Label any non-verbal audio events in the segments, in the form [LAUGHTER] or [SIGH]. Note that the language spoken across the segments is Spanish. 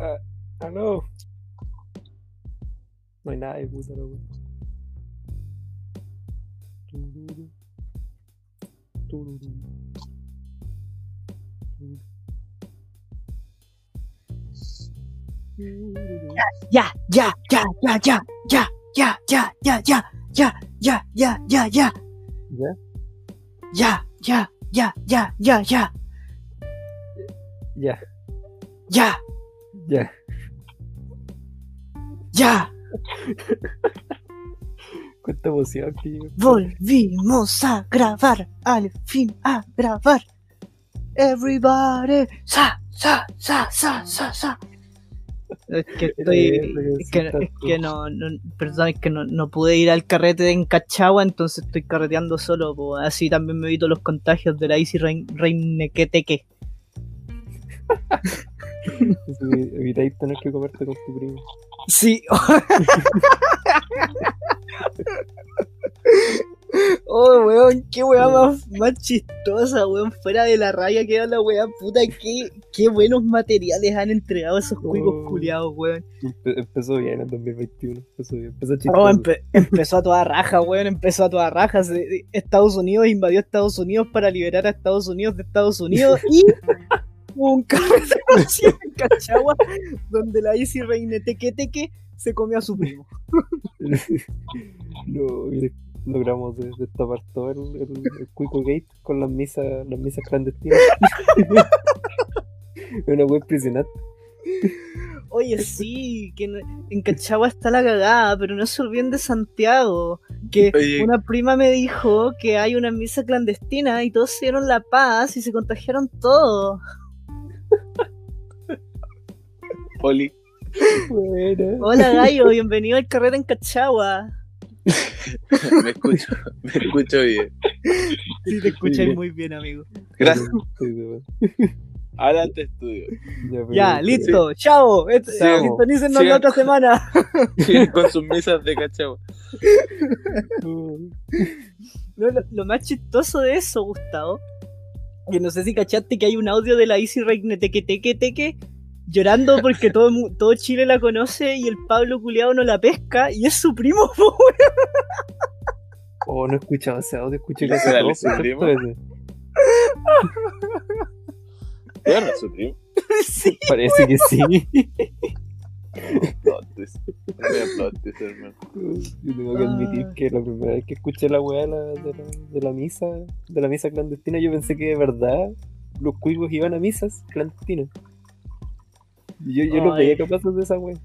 Ah, aló. No hay nada de puta. Tururu. Tururu. Tururu. Ya, ya, ya, ya, ya, ya, ya, ya, ya, ya, ya, ya, ya, ya, ya, ¿Ya? ya, ya, ya, ya, ya, ya, Ya, ya, ya. ya. [LAUGHS] Cuánta emoción que yo. Volvimos a grabar, al fin a grabar. Everybody, sa, sa, sa, sa, sa, sa. Es que estoy, es que, es que no, no, perdón, es que no, no pude ir al carrete en Cachagua, entonces estoy carreteando solo, po. así también me evito los contagios de la Easy Rein, Reinequeteque. Que [LAUGHS] Evitáis tener que comerte con tu primo. Sí. Oh, weón, qué weá más, más chistosa, weón. Fuera de la raya que da la weá, puta, qué, qué buenos materiales han entregado esos cuicos Oh. culiados, weón. Empe- empezó bien en 2021. Empezó bien. Empezó chistoso. Oh, empe- empezó a toda raja, weón, empezó a toda raja. Estados Unidos invadió Estados Unidos para liberar a Estados Unidos de Estados Unidos y hubo un carrete masivo en Cachagua donde la Easy Reine Teque Teque se comió a su primo. [LAUGHS] no, logramos de- destapar todo el, el, el Cuico Gate con las misas, las misas clandestinas. [LAUGHS] Es una wea impresionante. Oye, sí, que en- en Cachagua está la cagada, pero no se olviden de Santiago. Que Oye. una prima me dijo que hay una misa clandestina y todos se dieron la paz y se contagiaron todos. Oli. Buena. Hola Gallo, bienvenido al carrete en Cachagua. [LAUGHS] Me escucho, me escucho bien. Sí, te escucháis muy bien, amigo. Gracias. Sí, sí, bueno. Adelante, estudio. Ya, listo, chao. Este, Chao. Sintonícenos la otra semana. [LAUGHS] Con sus misas de cachagua. Uh, [LAUGHS] No, lo, lo más chistoso de eso, Gustavo, que no sé si cachaste que hay un audio de la Easy Reine Teque Teque Teque llorando porque todo, mu- todo Chile la conoce y el Pablo culiado no la pesca y es su primo, [LAUGHS] po, Oh, no he escuchado ese audio, escuché que ¿Ese hace era Luis Primo? veces. ¿Qué onda, su primo? [LAUGHS] sí. [LAUGHS] Parece que sí. Yo tengo que admitir Ah. que la primera vez que escuché la weá de la, de, la, de la misa, de la misa clandestina, yo pensé que de verdad los cuicos iban a misas clandestinas. Y yo, yo Ay. veía capaces de esa weá.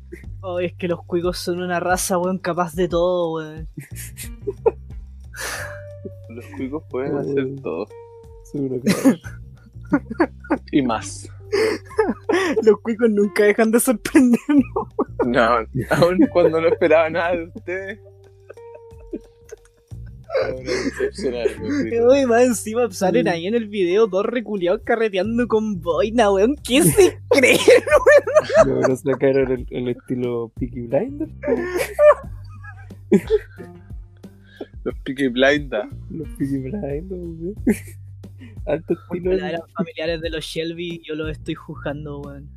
Oh, es que los cuicos son una raza, weón, capaz de todo, weón. Los cuicos pueden hacer todo. Una cagada. Y más. Los cuicos nunca dejan de sorprendernos. No, aún cuando no esperaba nada de ustedes. Ahora decepcionarme. [LAUGHS] cuicos. Y más encima salen ahí en el video dos reculeados carreteando con boina, weón. ¿Qué se [LAUGHS] cree? Luego nos sacaron el, el estilo Peaky Blinder. Los Peaky Blinda. Los Peaky Blinders, weón. [LAUGHS] Alto estilo. Ojalá eran familiares de los Shelby yo los estoy juzgando, weón.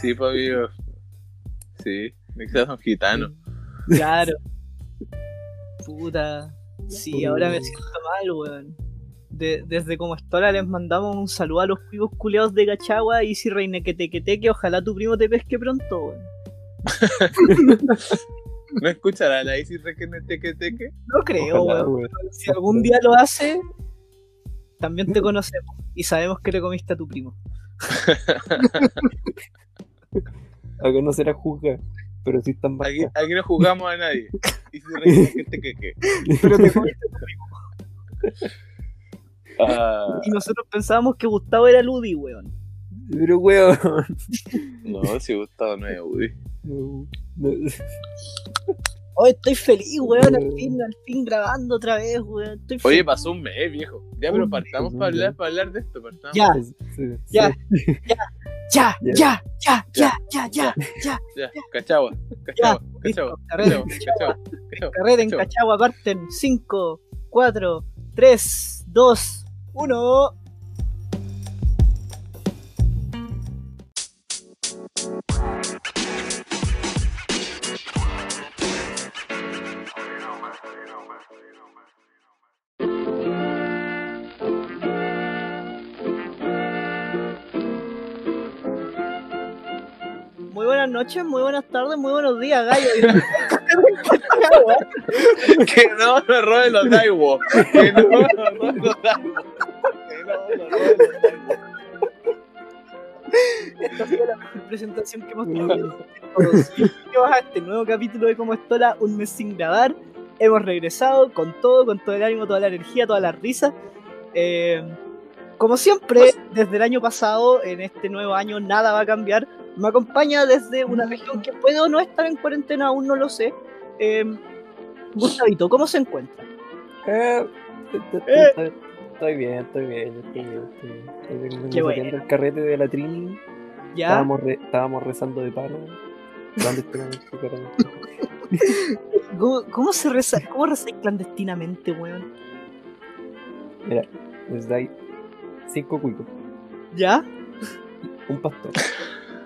Sí, pues amigo. Sí, quizás son gitanos. Claro. Puta. Sí, ahora me siento mal, weón. De- desde como Estola les mandamos un saludo a los cuicos culeados de Cachagua y si reine que te que te que ojalá tu primo te pesque pronto, weón. [LAUGHS] ¿No escuchará la Easy Requene Teque Teque? No creo, Ojalá, weón. weón. Si algún día lo hace, también te conocemos y sabemos que le comiste a tu primo. [LAUGHS] Acá no será juzgar, pero sí están Aquí, aquí no jugamos a nadie. [LAUGHS] Easy Requene Teque Teque. Pero te. Ah, Y nosotros pensábamos que Gustavo era Ludi, weón. Pero weón. no, si Gustavo no es Woody. No, no. Hoy estoy feliz, weón, al fin, al fin grabando otra vez, weón. Estoy Oye, feliz. pasó un mes, viejo. Ya, pero partamos para hablar, para hablar de esto. Partamos. Ya. Sí, Ya. sí. ya, Ya. ya, ya, ya, ya, ya, ya. Ya, cachagua, cachagua, cachagua, carrera. en cachagua. Cachagua parten 5, 4, 3, 2, 1. Buenas noches, muy buenas tardes, muy buenos días, gallo. [LAUGHS] Que no nos roben los Daiwo. Que no nos roben los Daiwo. Que no nos roben los Daiwo. Esta sido la mejor presentación que hemos tenido. A este nuevo capítulo de Como Estola, un mes sin grabar. Hemos regresado con todo, con todo el ánimo, toda la energía, toda la risa. Eh, como siempre, desde el año pasado, en este nuevo año, nada va a cambiar. Me acompaña desde una región que puede o no estar en cuarentena, aún no lo sé. Eh, Gustavito, ¿cómo se encuentra? Eh, Eh. estoy- Estoy bien, estoy bien, estoy bien. Estoy bien. Estoy el carrete de la Trini. ¿Ya? Estábamos, re- estábamos rezando de claramente. [LAUGHS] ¿Cómo, cómo se reza, cómo rezáis clandestinamente, weón? Mira, les dais cinco cuicos, ¿Ya? un pastor.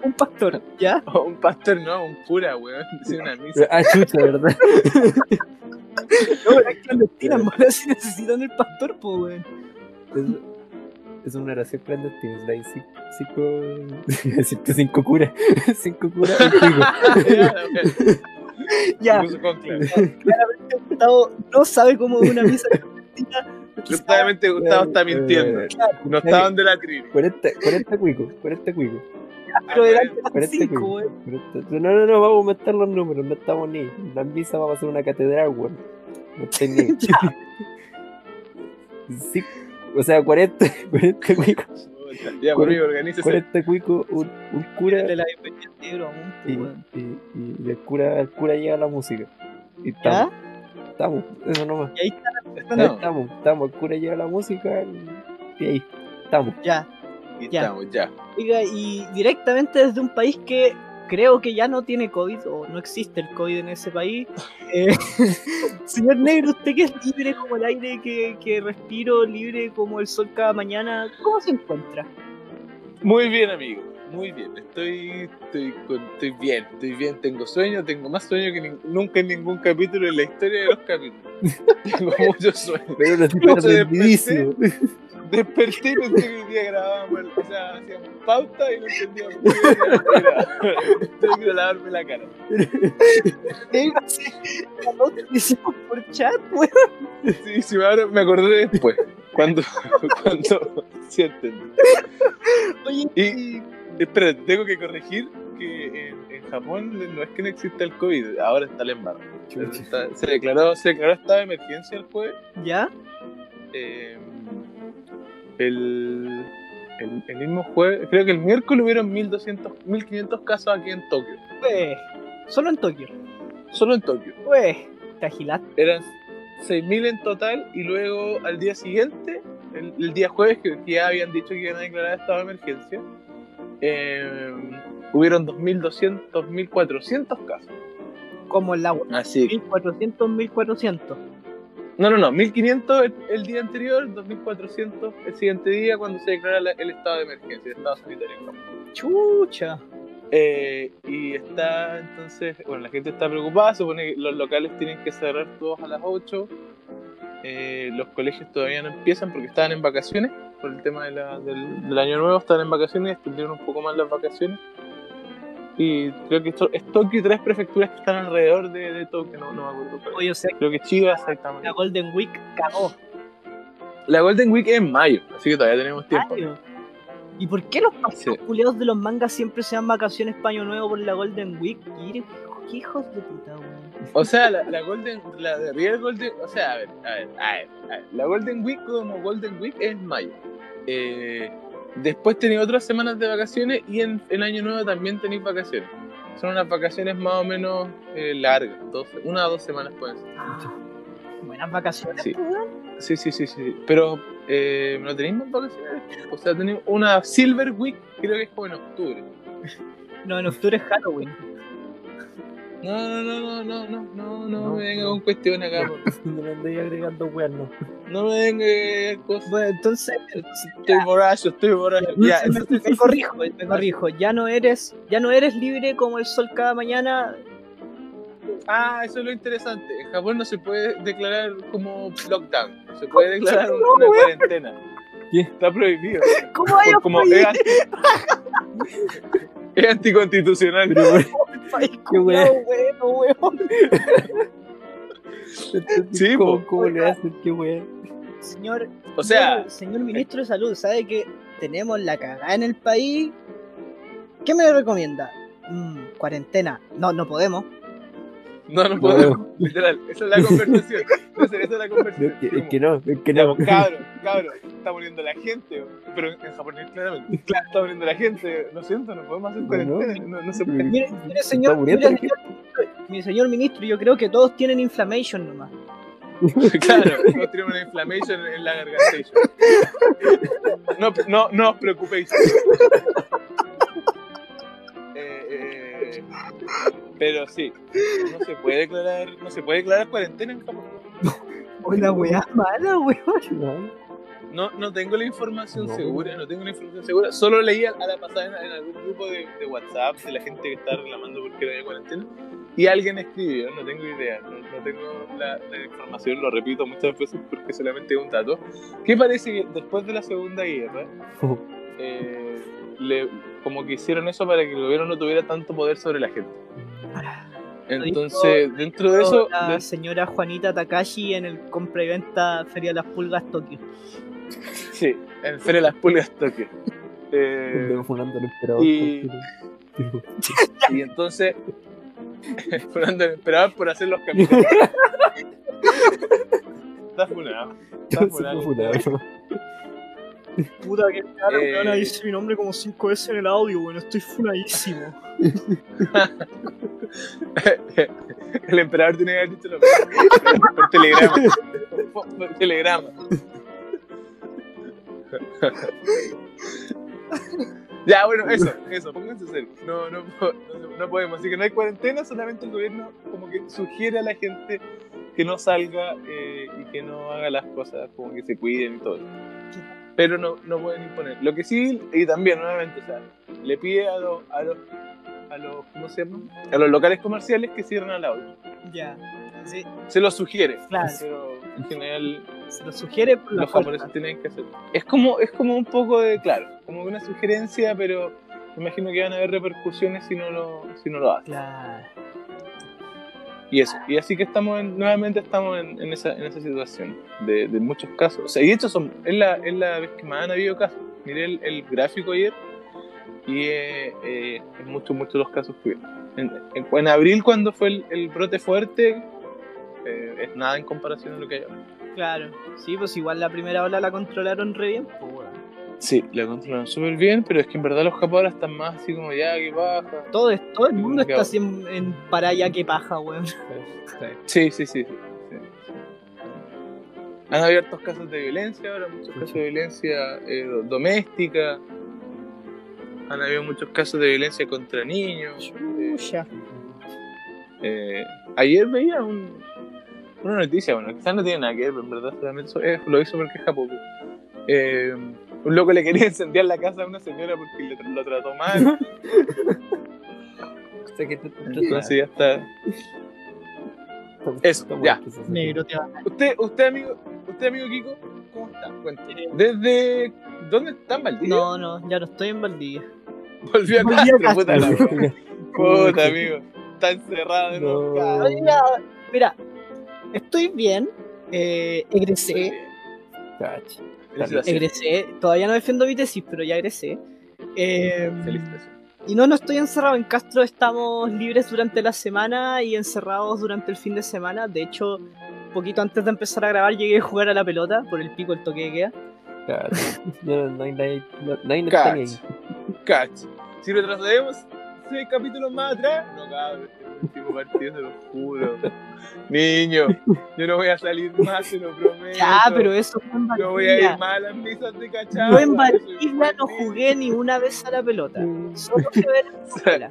Un pastor, ¿ya? [LAUGHS] Oh, Un pastor no, un cura, weón. [LAUGHS] Es una misa. Ah, chucha, ¿verdad? No, las clandestinas, [LAUGHS] más si necesitan el pastor, pues, weón. Es, es una oración clandestina. Les dais cinco, cinco, cinco, cinco curas. Cinco curas, un cuico. Ya, claramente Gustavo no sabe cómo es una misa clandestina. Justamente Gustavo está mintiendo. No estaban de la trini. 40, 40 cuicos, 40 cuicos. Pero 40 cinco. 40. No, no, no, vamos a aumentar los números, no estamos ni. La misa vamos a hacer una catedral, weón. No estoy ni. [LAUGHS] Sí, o sea, 40, 40 cuicos, Ya, por mí, organícese. 40 cuicos, un, un cura. De la Y, y, y el cura, el cura llega a la música. Y estamos, estamos, eso nomás. Y ahí está, Ahí No, estamos, estamos, el cura llega a la música y, y ahí, estamos. ya. Y Ya. estamos, ya. Oiga, y directamente desde un país que creo que ya no tiene COVID, o no existe el COVID en ese país. [LAUGHS] eh, [LAUGHS] señor Negro, usted que es libre como el aire que, que respiro, libre como el sol cada mañana, ¿cómo se encuentra? Muy bien, amigo. Muy bien. Estoy, estoy, estoy bien, estoy bien. Tengo sueño, tengo más sueño que nin- nunca en ningún capítulo en la historia de los capítulos. [LAUGHS] tengo muchos sueños. Pero no No se perdidísimo. Desperté y pensé que hoy día grabábamos, o sea, hacíamos pauta y no entendíamos qué era. Tengo que lavarme la cara. Sí, por chat, weón. Sí, sí, ahora me acordé después. Cuando, cuando, sí entendí. Oye, Y- Espera, tengo que corregir que en, en Japón no es que no exista el COVID, ahora está el embargo. Se declaró, se declaró estado de emergencia el jueves. ¿ya? eh, el, el, el mismo jueves, creo que el miércoles hubieron 1200, 1500 casos aquí en Tokio. Pues, solo en Tokio. Solo en Tokio. Pues, te agilaste. Eran 6000 en total y luego al día siguiente, el, el día jueves, que que ya habían dicho que iban a declarar estado de emergencia, eh, hubieron 2200, 2400 casos. Como el agua. Así 1400, 1400. No, no, no, 1500 el, el día anterior, 2400 el siguiente día cuando se declara la- el estado de emergencia, el estado sanitario. Chucha. Eh, y está entonces, bueno, la gente está preocupada, supone que los locales tienen que cerrar todos a las 8. eh, los colegios todavía no empiezan porque estaban en vacaciones, por el tema de la- del, del año nuevo, estaban en vacaciones y extendieron un poco más las vacaciones. Y creo que esto es Tokio y tres prefecturas que están alrededor de, de Tokio, no, no me acuerdo. cuál. Oye, o sea, Creo que Chiba, Saitama. la Golden Week cagó. La Golden Week es en mayo, así que todavía tenemos tiempo. ¿Y por qué los paseos Sí. culiados de los mangas siempre se dan vacaciones paño nuevo por la Golden Week? Qué hijos de puta, weón. O sea, la, la Golden, la de Real Golden, o sea, a ver, a ver, a ver, a ver. La Golden Week como Golden Week es en mayo. Eh, después tenéis otras semanas de vacaciones y en el año nuevo también tenéis vacaciones. Son unas vacaciones más o menos eh, largas, dos, una o dos semanas pueden ser. Ah, buenas vacaciones, Sí. pues. Sí, sí, sí, sí. Pero eh, no tenéis más vacaciones. O sea, tenéis una Silver Week, creo que es como en octubre. No, en octubre es Halloween. No, no, no, no, no, no, no, no, me venga con cuestiones acá. No [LAUGHS] le andéis agregando weas, no. No me venga cosas. Bueno, entonces, Estoy borracho, estoy borracho. Ya, me, me corrijo, me corrijo. Ya no eres, ya no eres libre como el sol cada mañana. Ah, eso es lo interesante. En Japón no se puede declarar como lockdown. Se puede declarar [LAUGHS] No, una cuarentena. ¿Qué? Está prohibido. [LAUGHS] ¿Cómo hay como es anti- Es anticonstitucional. Pero, [LAUGHS] Qué culiao, bueno, weón. [LAUGHS] Sí, ¿cómo, po. cómo le hacen? Qué weón. Señor, O sea, señor, señor ministro de salud, ¿sabe que tenemos la cagada en el país? ¿Qué me recomienda? Mm, cuarentena. No, no podemos. No, no No. podemos. [LAUGHS] Literal, esa es la conversación. Entonces, esa es la conversación. [LAUGHS] es, que, es Como, que no, es que no. Cabro, cabro, está muriendo la gente, pero en japonés claramente. [LAUGHS] Claro, está muriendo la gente. Lo siento, no podemos hacer No, cuarentena. No, no se puede. Mire, mire, Está señor, muriendo mire, señor, mi señor ministro, yo creo que todos tienen inflammation nomás. Claro, no tenemos una inflammation en la garganta. No, no, no os preocupéis. Eh, eh, pero sí, no se puede declarar, no se puede declarar cuarentena en Japón. [LAUGHS] Una weá mala, weón. No, no tengo la información No. segura, no tengo la información segura. Solo leí a, a la pasada en, en algún grupo de, de WhatsApp de la gente que está reclamando porque no había cuarentena. Y alguien escribió, no tengo idea, no, no tengo la, la información, lo repito muchas veces porque solamente es un dato. Que parece que después de la Segunda Guerra, [LAUGHS] eh, le- como que hicieron eso para que el gobierno no tuviera tanto poder sobre la gente. Entonces, dentro de eso, la de- señora Juanita Takashi en el compra y venta Feria de las Pulgas Tokio. sí, en Feria de las Pulgas Tokio. Eh, y- tranquilo. [LAUGHS] Y entonces, [LAUGHS] Fernando el Emperador por hacer los capítulos. [LAUGHS] Está funado. Está funado. Puta que claro, Eh. weón, dice mi nombre como cinco veces en el audio, weón, estoy funadísimo. [LAUGHS] El emperador tiene que haber dicho lo mismo. Por telegrama. Por, por telegrama. Ya, bueno, eso, eso, pónganse serio. No, no, no, no podemos. Así que no hay cuarentena, solamente el gobierno como que sugiere a la gente que no salga eh, y que no haga las cosas como que se cuiden y todo. Pero no, no pueden imponer. Lo que sí, y también, nuevamente, o sea, le pide a los, a los, a los, ¿cómo se llama? A los locales comerciales que cierren a la 8. Ya. Sí, Se lo sugiere. Claro. Pero en general se lo sugiere por la los japoneses tienen que hacer. Es como, es como un poco de, claro, como una sugerencia, pero me imagino que van a haber repercusiones si no lo, si no lo hacen. Claro. Y eso. Y así que estamos en- nuevamente estamos en, en esa, en esa situación de, muchos casos. O sea, y de hecho son, es, la, es la vez que más han habido casos. Miré el, gráfico ayer y eh, eh, en muchos, muchos los casos que en, en, abril cuando fue el, brote fuerte eh, es nada en comparación a lo que hay ahora. Claro. Sí, pues igual la primera ola la controlaron re bien, pues, weón. Sí, la controlan súper bien, pero es que en verdad los japoneses están más así como ya, que baja. Todo, es- todo el mundo está así en, en para allá que paja, weón. Sí, sí, sí. sí, sí. Han habido hartos casos de violencia ahora, muchos casos de violencia eh, do- doméstica. Han habido muchos casos de violencia contra niños. Eh, eh, ayer veía un, una noticia, bueno, quizás no tiene nada que ver, pero en verdad solamente eso- eh, lo hizo porque es Japón. Eh, un loco le quería incendiar la casa a una señora porque le- lo trató mal. [LAUGHS] O sea que te- te- Entonces ya está. Eso, ya. Negro te va. Usted, usted amigo, usted amigo Kiko, ¿cómo está? Cuénteme. ¿Desde dónde está en Valdivia? No, no, ya no estoy en Valdivia. Volvió a Volví a Castro, Castro. puta la. Puta, amigo. Está encerrado de nuevo. No. Mira, estoy bien. Eh, egresé, Cacha. Egresé. Todavía no defiendo mi tesis, pero ya egresé. Eh, Felicitaciones. y no, no estoy encerrado. En Castro estamos libres durante la semana y encerrados durante el fin de semana. De hecho, poquito antes de empezar a grabar llegué a jugar a la pelota por el pico el toque que queda. Ya no, no hay nadie. No. Cach. [LAUGHS] Si retrocedemos seis capítulos más atrás, no este último partido se lo juro. Niño, yo no voy a salir más, se lo prometo. Ya, pero eso fue en No voy a ir Valdivia. más a las misas de cachagua. Yo en Valdivia no jugué ni una vez a la pelota. Solo que ver [LAUGHS] escuela.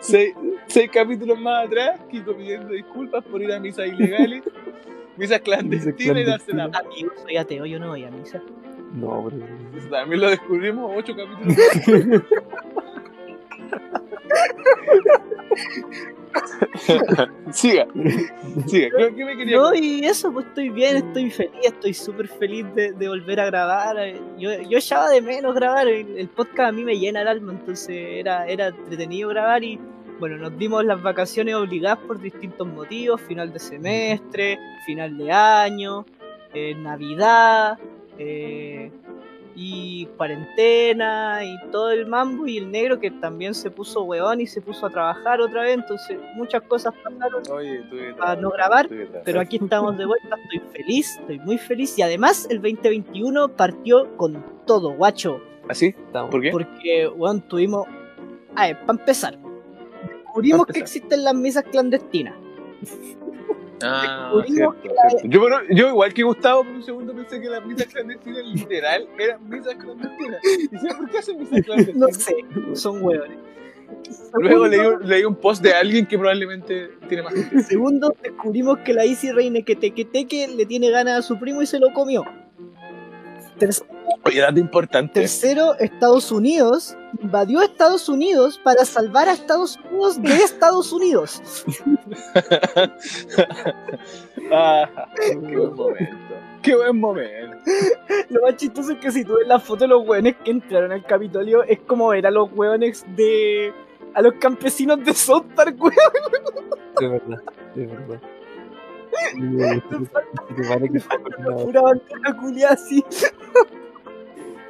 seis, seis capítulos más atrás, Kiko pidiendo disculpas por ir a misas ilegales, [LAUGHS] misas clandestinas y darse la. Amigo, soy ateo, yo no voy a misa. No, pero. Eso También lo descubrimos ocho capítulos [LAUGHS] más. [LAUGHS] Siga, siga. ¿Qué, qué me quería No, y eso, pues estoy bien, estoy feliz, estoy súper feliz de, de volver a grabar. Yo, yo echaba de menos grabar, el, el podcast a mí me llena el alma, entonces era, era entretenido grabar y bueno, nos dimos las vacaciones obligadas por distintos motivos, final de semestre, final de año, eh, Navidad, eh, y cuarentena y todo el mambo y el negro que también se puso weón y se puso a trabajar otra vez, entonces muchas cosas pasaron Oye, que para no grabar, que pero aquí estamos de vuelta, estoy feliz, estoy muy feliz y además el 2021 partió con todo, guacho, ¿Así? Estamos. ¿Por qué? porque weón tuvimos, a ver, para empezar, descubrimos Pa' que empezar. existen las misas clandestinas. Ah, [LAUGHS] descubrimos cierto, cierto. Yo, bueno, yo igual que Gustavo por un segundo pensé que las misas clandestinas literal eran misas clandestinas. Y decía, ¿por qué hacen misas clandestinas? [LAUGHS] No sé, son hueones. Luego leí, un- leí un post de alguien que probablemente tiene más gente. Segundo, descubrimos que la Isi Reine que teque teque le tiene ganas a su primo y se lo comió. Tercero, Oye, dato importante. tercero, Estados Unidos invadió Estados Unidos para salvar a Estados Unidos de Estados Unidos. Ah, qué buen momento. Qué buen momento. Lo más chistoso es que si tú ves la foto de los hueones que entraron al Capitolio, es como ver a los hueones de. a los campesinos de South Park, weón. De verdad, de verdad. Pura bandera culiada así.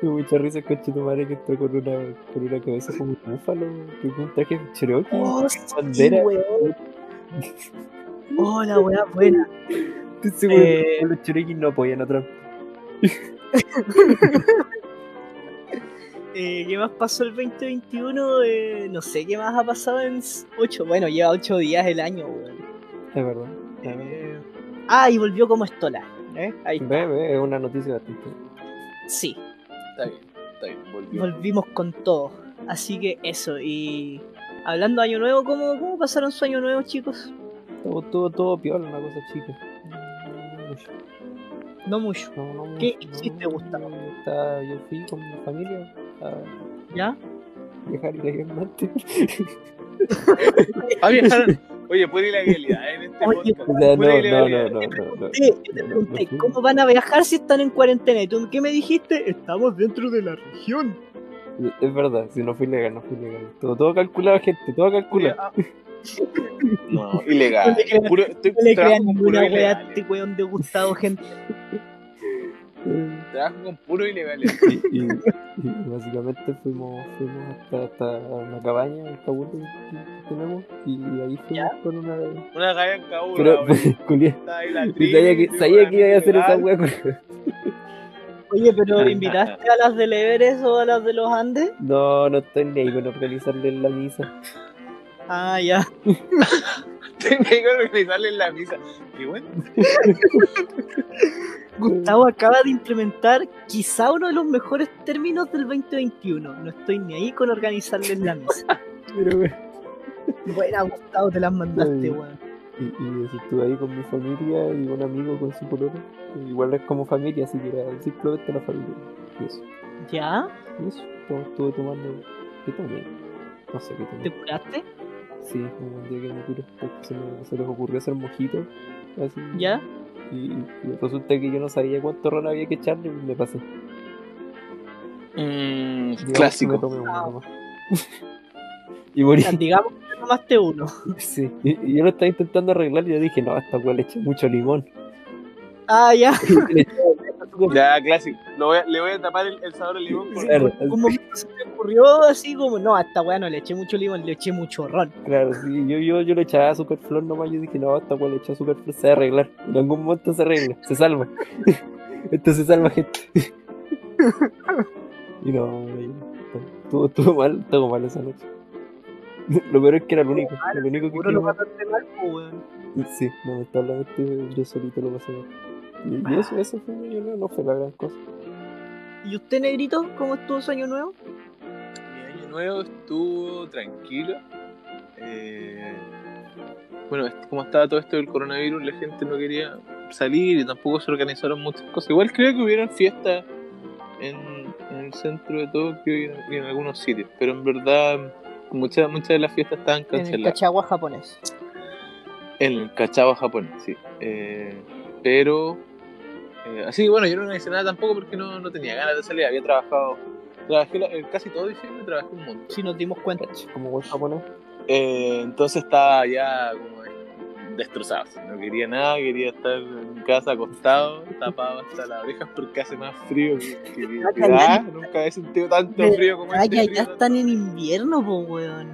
Dio [LAUGHS] mucha risa coche tu madre que entró con una, con una cabeza como un búfalo, que un traje cherokee, Oh, bandera. Oh, la weá buena. Eh, que los cherokees no apoyan a Trump. [LAUGHS] Eh, ¿Qué más pasó el 2021? Eh, no sé qué más ha pasado en 8. Bueno, lleva 8 días el año, weón. Es verdad. Eh, ah, y volvió como estola. ¿eh? Ahí está. Ve, ve, es una noticia bastante. Sí, Está bien, está bien. Volvió. volvimos con todo. Así que eso. Y hablando de Año Nuevo, ¿cómo, cómo pasaron su Año Nuevo, chicos? Todo, todo, todo piola, una cosa chica. No mucho. No mucho. No, no ¿Qué mucho, hiciste, no. Gustavo? Estaba- yo fui con mi familia a ¿Ya? viajar ilegalmente. [LAUGHS] Ah, viajaron. Oye, pura ilegalidad en este Oye, podcast. No, Pura no, no, no, te pregunté, ¿cómo van a viajar si están en cuarentena? ¿Y tú qué me dijiste? Estamos dentro de la región. Es verdad, si no fui legal, no fui legal. Todo, todo calculado, gente, todo calculado. Ah. No, ilegal. No le crean- Puro, estoy No le crean ninguna wea a ilegal. este weón de Gustavo, gente. Trabajo con puro ilegal. [LAUGHS] Y, y- y básicamente fuimos, fuimos hasta, hasta una cabaña en Kabul que tenemos y ahí fuimos con una. Una galla en Kabul. Pero, yo [LAUGHS] [LAUGHS] sabía que, sabía que iba a hacer esa culiá. Oye, pero ¿invitaste a las del Everest o a las de los Andes? No, no estoy ni ahí con organizarle la misa. Ah, ya. [LAUGHS] Tenía que organizarle en la misa. Qué bueno. [LAUGHS] Gustavo acaba de implementar quizá uno de los mejores términos del 2021. No estoy ni ahí con organizarles la misa. [LAUGHS] Pero, wea. Buena, Gustavo, te las mandaste, weón. Y, y estuve ahí con mi familia y un amigo con su pololo. Igual es como familia, así que era simplemente la familia. Y eso. ¿Ya? Y eso, estuve tomando. ¿Qué tomé? No sé qué ¿Te tomé. curaste? Sí, un día que me curé. porque Se, me- se les ocurrió hacer mojito. Así. ¿Ya? Y, y resulta que yo no sabía cuánto ron había que echarle y me pasé. Mm, Digamos Me clásico. tomé uno Ah. nomás. [LAUGHS] y morí. Digamos que tomaste uno. [LAUGHS] Sí. Y, y yo lo estaba intentando arreglar y yo dije, no, esta weá le eché mucho limón. Ah, ya. [LAUGHS] Le eché. Ya, clásico. Lo voy a- le voy a tapar el, el sabor al limón Claro. Un momento se me ocurrió así como, no, a esta weá no le eché mucho limón, le eché mucho ron. Claro, sí, yo, yo, yo le echaba azúcar flor nomás, yo dije, no, esta weá le eché azúcar flor, se va a arreglar. En algún momento se arregla, se salva. [LAUGHS] Esto se salva, gente. [LAUGHS] y no, estuvo, estuvo mal, estuvo mal esa noche. Lo peor es que era el único, el único que lo pasaste mal, weón. Sí, lamentablemente yo solito lo pasé mal. Y, y eso, eso fue, yo no, no fue la gran cosa. ¿Y usted, negrito, cómo estuvo su año nuevo? Mi año nuevo estuvo tranquilo. Eh, bueno, como estaba todo esto del coronavirus, la gente no quería salir y tampoco se organizaron muchas cosas. Igual creo que hubieron fiestas en, en el centro de Tokio y en, y en algunos sitios, pero en verdad muchas muchas de las fiestas estaban En el canceladas. cachagua japonés. En el cachao japonés, sí. Eh, pero. Eh, así que bueno, yo no hice nada tampoco porque no, no tenía ganas de salir. Había trabajado, trabajé la, eh, casi todo diciembre, trabajé un montón. Sí, nos dimos cuenta. Como buen japonés. Eh, entonces estaba ya como destrozado. No quería nada, quería estar en casa acostado, tapado hasta las orejas porque hace más frío que, que, ah, que ah, Nunca he sentido tanto frío como Ay, este. Ay, ya están en invierno, po, weón.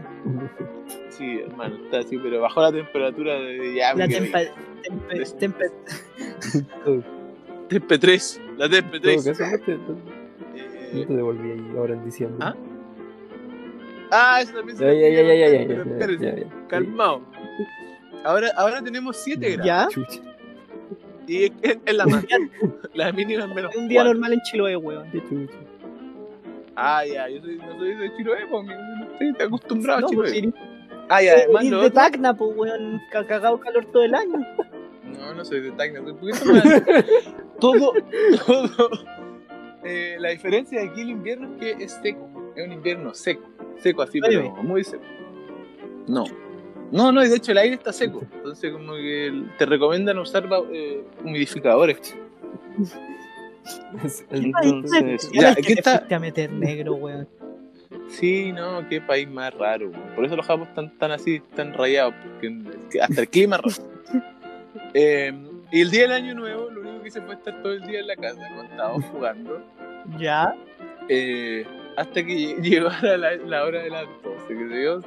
Sí, hermano, está así, pero bajó la temperatura de ya. La temperatura. [LAUGHS] TP3, la TP3. Te, eh, te devolví ahí ahora en diciembre. ¿Ah? Ah, eso también se ya, ya, ya, ya, ya, Calmado. Ahora, ahora tenemos 7 grados. ¿Ya? Y es, la más. la mínima es menos. Un día normal en Chiloé, weón. Ah, ya, yo soy, no soy de Chiloé, pues, no estoy acostumbrado a pues Chiloé. Pues, ah, ya, además. Y de Tacna, pues, weón, cagado calor todo el año. No, no soy de Tacna, soy un poquito más. todo, [LAUGHS] todo. Eh, la diferencia de aquí el invierno es que es seco. Es un invierno seco. Seco así, pero muy seco. No. No, no, y de hecho el aire está seco. Entonces, como que te recomiendan usar eh, humidificadores. Entonces, Ya, ya, aquí está. a meter negro, weón. Sí, no, qué país más raro. weón. Por eso los japos están tan así, tan rayados, porque que hasta el clima es raro. Eh, y el día del año nuevo, lo único que hice fue estar todo el día en la casa, acostado, jugando, Ya. eh, hasta que lle- [LAUGHS] llegara la, la hora de las 12, que Dios,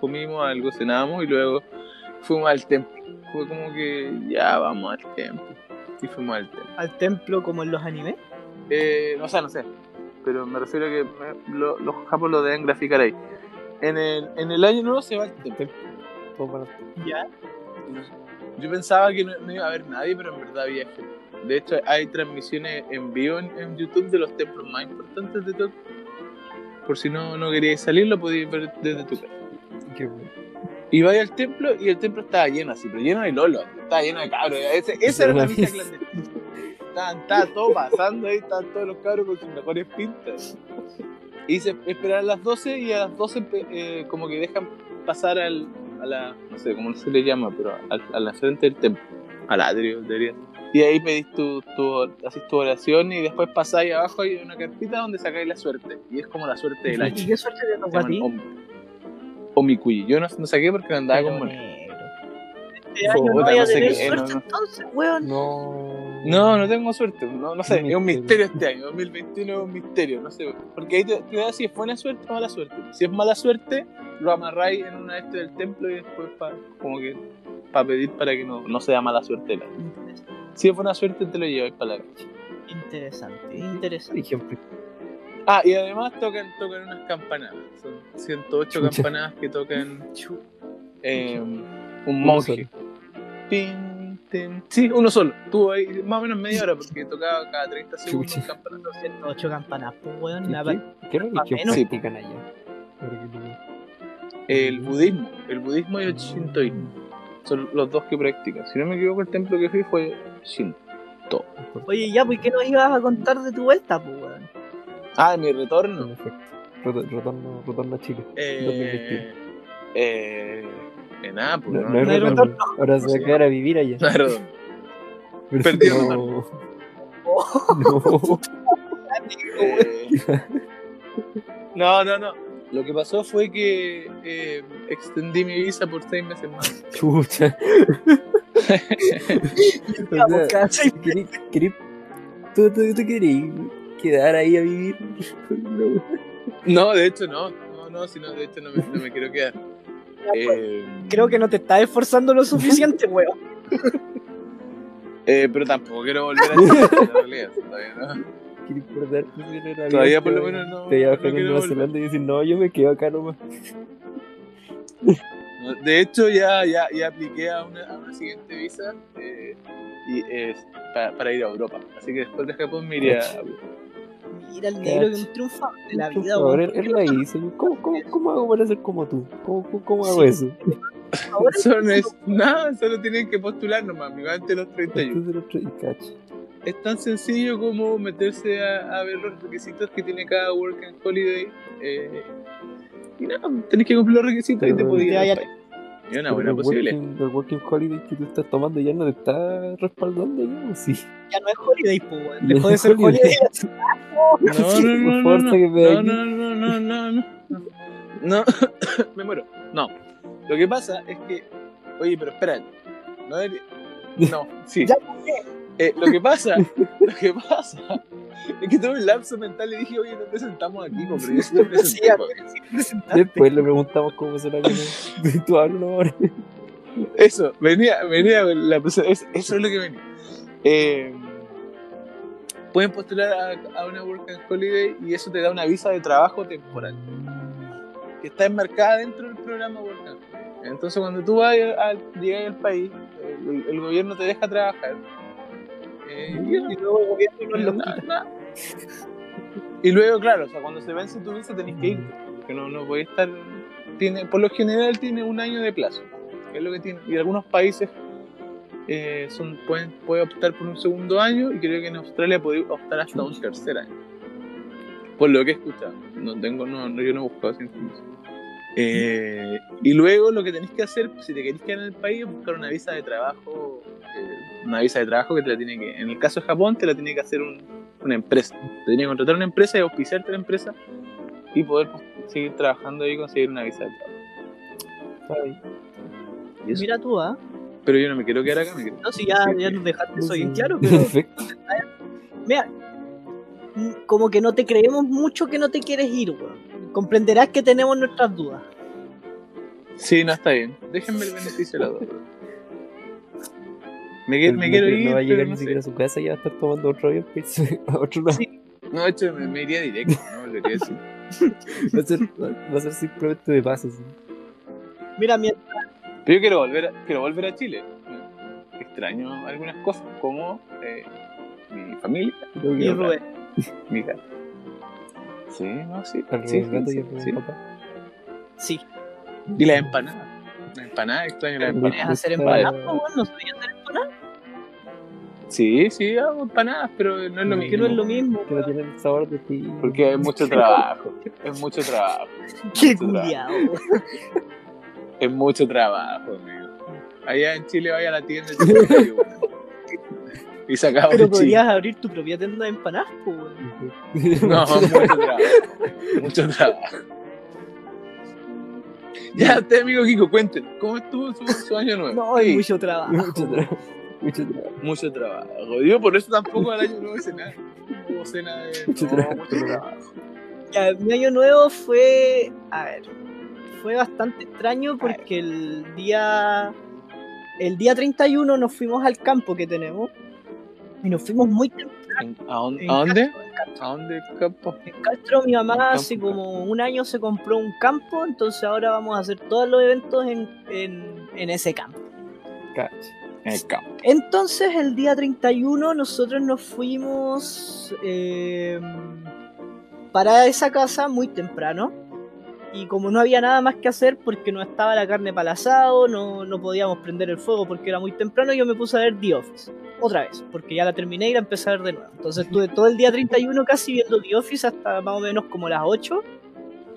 comimos algo, cenamos y luego fuimos al templo. Fue como que ya vamos al templo. Y fuimos al templo. Al templo como en los animes. Eh, o sea, no sé. Pero me refiero a que me- lo- los japos lo deben graficar ahí. En el, en el año nuevo se va al templo. Todo para- Ya. Yo pensaba que no, no iba a haber nadie, pero en verdad había gente. De hecho, hay transmisiones en vivo en, en YouTube de los templos más importantes de Tokio. Por si no, no queríais salir, lo podíais ver desde tu casa. qué bueno. Y vais al templo y el templo estaba lleno así, pero lleno de lolo, estaba lleno de cabros. Ese- esa era la misa [LAUGHS] clandestina. Estaban, estaba todo pasando ahí, estaban todos los cabros con sus mejores pintas. Y se esperaron a las 12 y a las 12 empe- eh, como que dejan pasar al, a la, no sé cómo se le llama, pero al, a la frente del templo, al atrio, debería. Y ahí pedís tu, tu, haces tu oración y después pasáis abajo hay una carpita donde sacáis la suerte. Y es como la suerte del año. ¿Y qué suerte te tocó a ti? Om- Omikuyi. Yo no, no saqué porque no andaba Pero con negro. Este año no a no sé qué, suerte no, no. entonces, weón. No. No, no tengo suerte. No, no sé, es un misterio. misterio este año. 2021 es un misterio, no sé. Porque ahí te, te da si es buena suerte o mala suerte. Si es mala suerte, lo amarráis en una este del templo y después pa, como que para pedir para que no, no sea mala suerte. Interesante, Si es buena suerte, te lo lleváis para la cancha. Interesante, interesante. Ejemplo. Ah, y además tocan, tocan unas campanadas. Son 108 Chucha. campanadas que tocan Chu- eh, un monje. Pin, tin. Sí, uno solo. Estuvo ahí más o menos media hora porque tocaba cada 30 segundos campanadas. 108 campanas, pues, weón. ¿Qué, la- qué, qué religión allá? El budismo, el budismo y el shintoísmo son los dos que practican. Si no me equivoco, el templo que fui fue Shinto. Oye, ya, pues, ¿qué nos ibas a contar de tu vuelta, pues, weón? Ah, mi retorno. Reto- Retorno, retorno a Chile. Eh, eh, eh, nada, pues No, no, no hay no hay retorno. Ahora se va a quedar a vivir allá. [LAUGHS] Pero Perdí el no. [LAUGHS] No. [LAUGHS] Eh, no, no, no. Lo que pasó fue que eh, extendí mi visa por seis meses más. [LAUGHS] Chucha. Ya, [LAUGHS] O pues, sea, cada seis- querí- querí- ¿Tú, tú, tú querías quedar ahí a vivir? No. De hecho no. No, no, sino de hecho no me, no me quiero quedar. [LAUGHS] Eh, Creo que no te estás esforzando lo suficiente, weón. eh, pero tampoco quiero volver a en realidad. Todavía no. Querí guardar Todavía por lo menos no- Te iba a no bajar en Nueva. Zelanda y decir, no, yo me quedo acá nomás. No, De hecho, ya, ya, ya apliqué a una, a una siguiente visa eh, y es pa- para ir a Europa. Así que después de Japón me iría a. Mira el negro que es un triunfador de la Por vida, él, él la hizo. ¿Cómo, cómo, ¿Cómo hago para ser como tú? ¿Cómo, cómo, cómo hago eso? Ahora Eso no es nada, solo tienen que postular nomás, amigo, antes de los 31. Tú del otro- y cacho. Es tan sencillo como meterse a, a ver los requisitos que tiene cada Work and Holiday. eh, y nada, tenés que cumplir los requisitos y te Pero- podías ir. Es una Pero buena posibilidad. working, el working holiday que tú estás tomando ya no te está respaldando ya, ¿o sí. Ya no es holiday, pues, Dejó no de ser holiday. holiday. [LAUGHS] No, no, no, Por no, no, no, no, no, no, no, no, no, me muero. No, lo que pasa es que, oye, pero espera, no, debería- no, sí. Ya, Eh, lo que pasa, [LAUGHS] lo que pasa es que tuve un lapso mental y dije, oye, no te sentamos aquí, po, pero yo sí te presenté, Sí, a. Después le preguntamos cómo será que no. Tú hablas ahora. Eso, venía, venía, la, eso, eso es lo que venía. Eh, pueden postular a, a una Work and Holiday y eso te da una visa de trabajo temporal. que está enmarcada dentro del programa Work and Holiday. Entonces, cuando tú vas al, llegas al país, el, el gobierno te deja trabajar. Eh, luego el gobierno quita. Y luego, claro, o sea, cuando se vence tu visa tenés que ir, porque no, no podés estar. Tiene, por lo general tiene un año de plazo, que es lo que tiene. Y algunos países eh, son, pueden, puede optar por un segundo año y creo que en Australia puede optar hasta un tercer año. Por lo que he escuchado. No tengo, no, no- yo no he buscado esa información. Eh, y luego lo que tenés que hacer, si te querés quedar en el país, es buscar una visa de trabajo. eh, una visa de trabajo que te la tiene que. En el caso de Japón, te la tiene que hacer un- una empresa. Te tiene que contratar una empresa y auspiciarte la empresa y poder pues, seguir trabajando ahí y conseguir una visa de trabajo. Y eso. Mira tú, ¿ah? Pero yo no me quiero quedar acá, me quiero. No, si ya, ya nos dejaste eso bien claro, pero Perfecto. mira, como que no te creemos mucho que no te quieres ir, weón. Comprenderás que tenemos nuestras dudas. Sí, no está bien. Déjenme el beneficio de la duda. Me, qui- El me quiero no ir, va a llegar no ni sé. siquiera a su casa y va a estar tomando otro avión irse [LAUGHS] a otro lado. Sí. No, de hecho, me, me iría directo, no. [LAUGHS] Va, a ser, va a ser simplemente de paso. sí. Mira, mi, Pero yo quiero volver a, quiero volver a Chile. Extraño algunas cosas, como eh, mi familia, y Rubén. mi gato. Sí, no, sí. al sí, Gato y sí, al Rubén sí. Papá. Sí. Y las empanadas. Las empanadas, extraño empanadas. ¿Quieres hacer empanadas, po, weón? ¿No sabías hacer empanadas? Sí, sí, hago empanadas, pero no es lo mismo. Que no es lo mismo. Que no weón. tienen el sabor de ti. Porque es mucho trabajo. Es mucho trabajo. Qué weón. Es mucho trabajo, amigo. Allá en Chile vaya a la tienda y [LAUGHS] te. [LAUGHS] y se acabó Pero podrías abrir tu propia tienda de empanadas. [LAUGHS] No, mucho trabajo. Mucho trabajo. [LAUGHS] Ya, usted, amigo Kiko, cuenten. ¿Cómo estuvo su, su año nuevo? No, hay Sí, mucho trabajo. mucho trabajo. Mucho trabajo. mucho trabajo. Yo por eso tampoco al año nuevo hice nada. No hubo cena de. Mucho no, trabajo. mucho trabajo. Ya, mi año nuevo fue. A ver. Fue bastante extraño porque el día. El día 31 nos fuimos al campo que tenemos. Y nos fuimos muy temprano. ¿En- ¿A dónde? ¿A dónde? Castro, en Castro. ¿A dónde, campo? En Castro, mi mamá hace como un año se compró un campo, entonces ahora vamos a hacer todos los eventos en, en, en ese campo. Cacho. En el campo. Entonces, el día 31 nosotros nos fuimos eh, para esa casa muy temprano. Y como no había nada más que hacer porque no estaba la carne para el asado, no, no podíamos prender el fuego porque era muy temprano, yo me puse a ver The Office. Otra vez, porque ya la terminé y la empecé a ver de nuevo. Entonces estuve todo el día 31 casi viendo The Office hasta más o menos como las 8.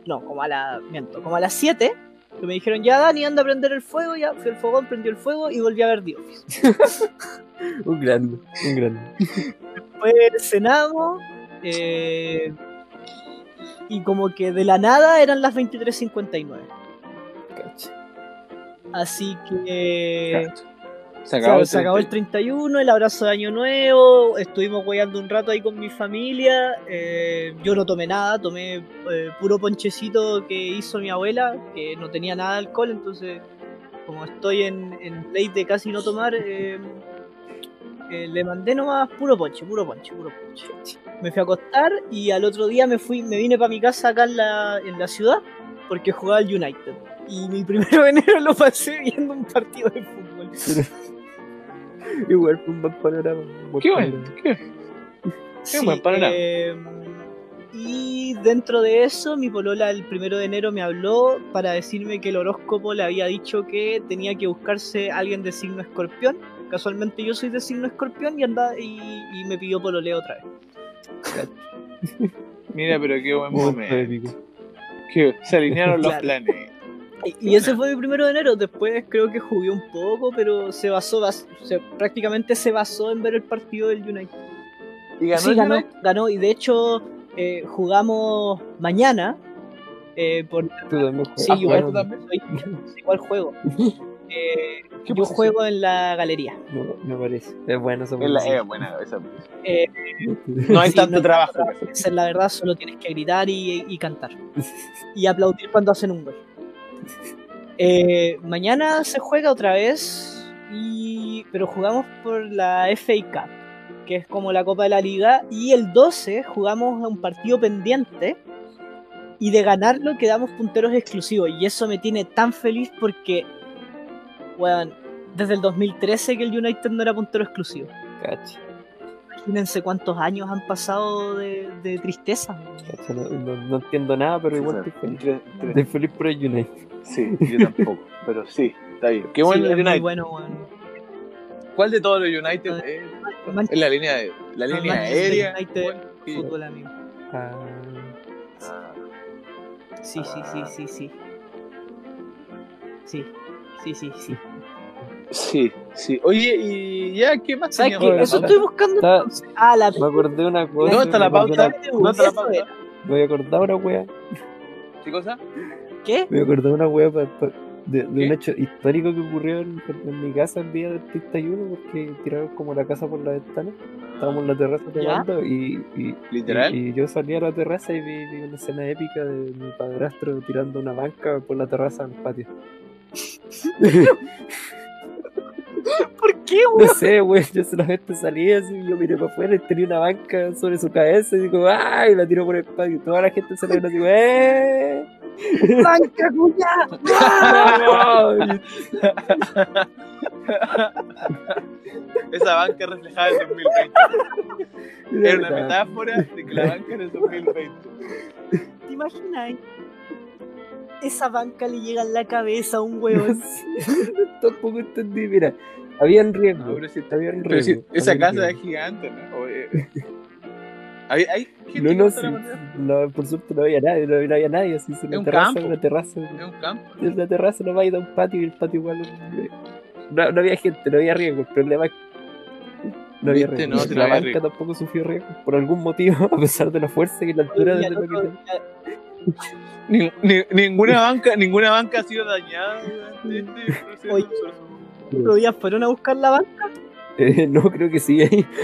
No, como a la, miento, como a las 7. Que me dijeron, ya Dani, anda a prender el fuego, ya fui al fogón, prendió el fuego y volví a ver The Office. [LAUGHS] Un grande. Un grande. Después cenamos. eh, y como que de la nada eran las 23.59. Cacho. Así que. Cacho. Se acabó, se acabó el 31, el abrazo de Año Nuevo. Estuvimos guayando un rato ahí con mi familia. eh, yo no tomé nada, tomé eh, puro ponchecito que hizo mi abuela, que no tenía nada de alcohol. Entonces, como estoy en, en ley de casi no tomar, eh, eh, le mandé nomás puro ponche, puro ponche, puro ponche. Me fui a acostar y al otro día me fui, me vine para mi casa acá en la, en la ciudad porque jugaba al United. Y mi primero de enero lo pasé viendo un partido de fútbol. [LAUGHS] Igual fue un buen panorama. un buen Qué bueno. panorama. Qué, Sí, buen panorama. eh, y dentro de eso, mi polola el primero de enero me habló para decirme que el horóscopo le había dicho que tenía que buscarse alguien de signo escorpión. Casualmente yo soy de signo escorpión y anda y, y me pidió pololeo otra vez. [LAUGHS] Mira, pero qué buen Momento. Que se alinearon los Claro. planes. Y- Y ese fue mi primero de enero. Después creo que jugué un poco, pero se basó, bas- se- prácticamente se basó en ver el partido del United. ¿Y ganó sí, el ganó, United? ganó. Y de hecho, eh, jugamos mañana. eh, por, Tú también juegas. sí, Ah, igual, igual juego. [LAUGHS] Eh, ¿Qué yo juego en la galería. No, me parece. Es bueno esa Es buena esa. Eh, [LAUGHS] No hay Sí, tanto no- trabajo. la verdad, solo tienes que gritar y, y cantar. [LAUGHS] Y aplaudir cuando hacen un gol. Eh, mañana se juega otra vez, y, pero jugamos por la FA Cup, que es como la Copa de la Liga. Y el 12 jugamos a un partido pendiente. Y de ganarlo quedamos punteros exclusivos. Y eso me tiene tan feliz porque, weón, desde el 2013 que el United no era puntero exclusivo. Cacha, Imagínense cuántos años han pasado de, de tristeza. cacha, no, no- no entiendo nada, pero igual estoy feliz. Tres- tres. Estoy feliz por el United. Sí, yo tampoco. Pero sí, está bien. Qué bueno Sí, el United. bueno, weón. ¿Cuál de todos los United es, Man- es la línea, de, la línea Manchester aérea? United. Sí. Fútbol, amigo. Ah, Ah, Sí, sí, sí, Ah. sí, sí. Sí, sí, sí, sí. Sí. Oye, ¿y ya qué más ¿Sabes qué? Eso pauta? estoy buscando. Está- entonces. Ah, la me acordé de una cosa. ¿Dónde está la me acordé pauta? Me voy a acordar una wea. ¿Qué cosa? ¿Qué? Me acordé de una wea de, un hecho histórico que ocurrió en, en mi casa el día del 31 porque tiraron como la casa por la ventana. Estábamos en la terraza tomando y, y, ¿Literal? y, y yo salí a la terraza y vi, vi una escena épica de mi padrastro tirando una banca por la terraza al patio. [LAUGHS] ¿Por qué, No weón? sé, güey, yo solamente salí así, y yo miré para afuera y tenía una banca sobre su cabeza y digo, ¡ay! la tiró por el patio. Y toda la gente le digo, ¡eh! ¡Banca, cuya! ¡No! Esa banca reflejada en 2020. Era una metáfora de que la banca era el 2020. ¿Te imaginas? Esa banca le llega en la cabeza a un huevón. [LAUGHS] [LAUGHS] Tampoco entendí, mira, habían No, riesgo. pero si, habían pero si riesgo. esa casa es riesgo. gigante, ¿no? Eh, [LAUGHS] ¿Hay, hay gente No, que no, sí, la moneda? no, por suerte no había nadie, no había, no había nadie, así es Es una un terraza, campo. una terraza, Es un campo. en la terraza no va a ir a un patio y el patio igual no, no había gente, no había riesgo, el problema es que no había riesgo. no, la banca riesgo. tampoco sufrió riesgo, por algún motivo, a pesar de la fuerza y la altura de lo que [LAUGHS] Ni- ni- ninguna banca ninguna banca ha sido dañada durante este proceso. Oye. el otro día fueron a buscar la banca. Eh, no, creo que sí. ahí. [LAUGHS]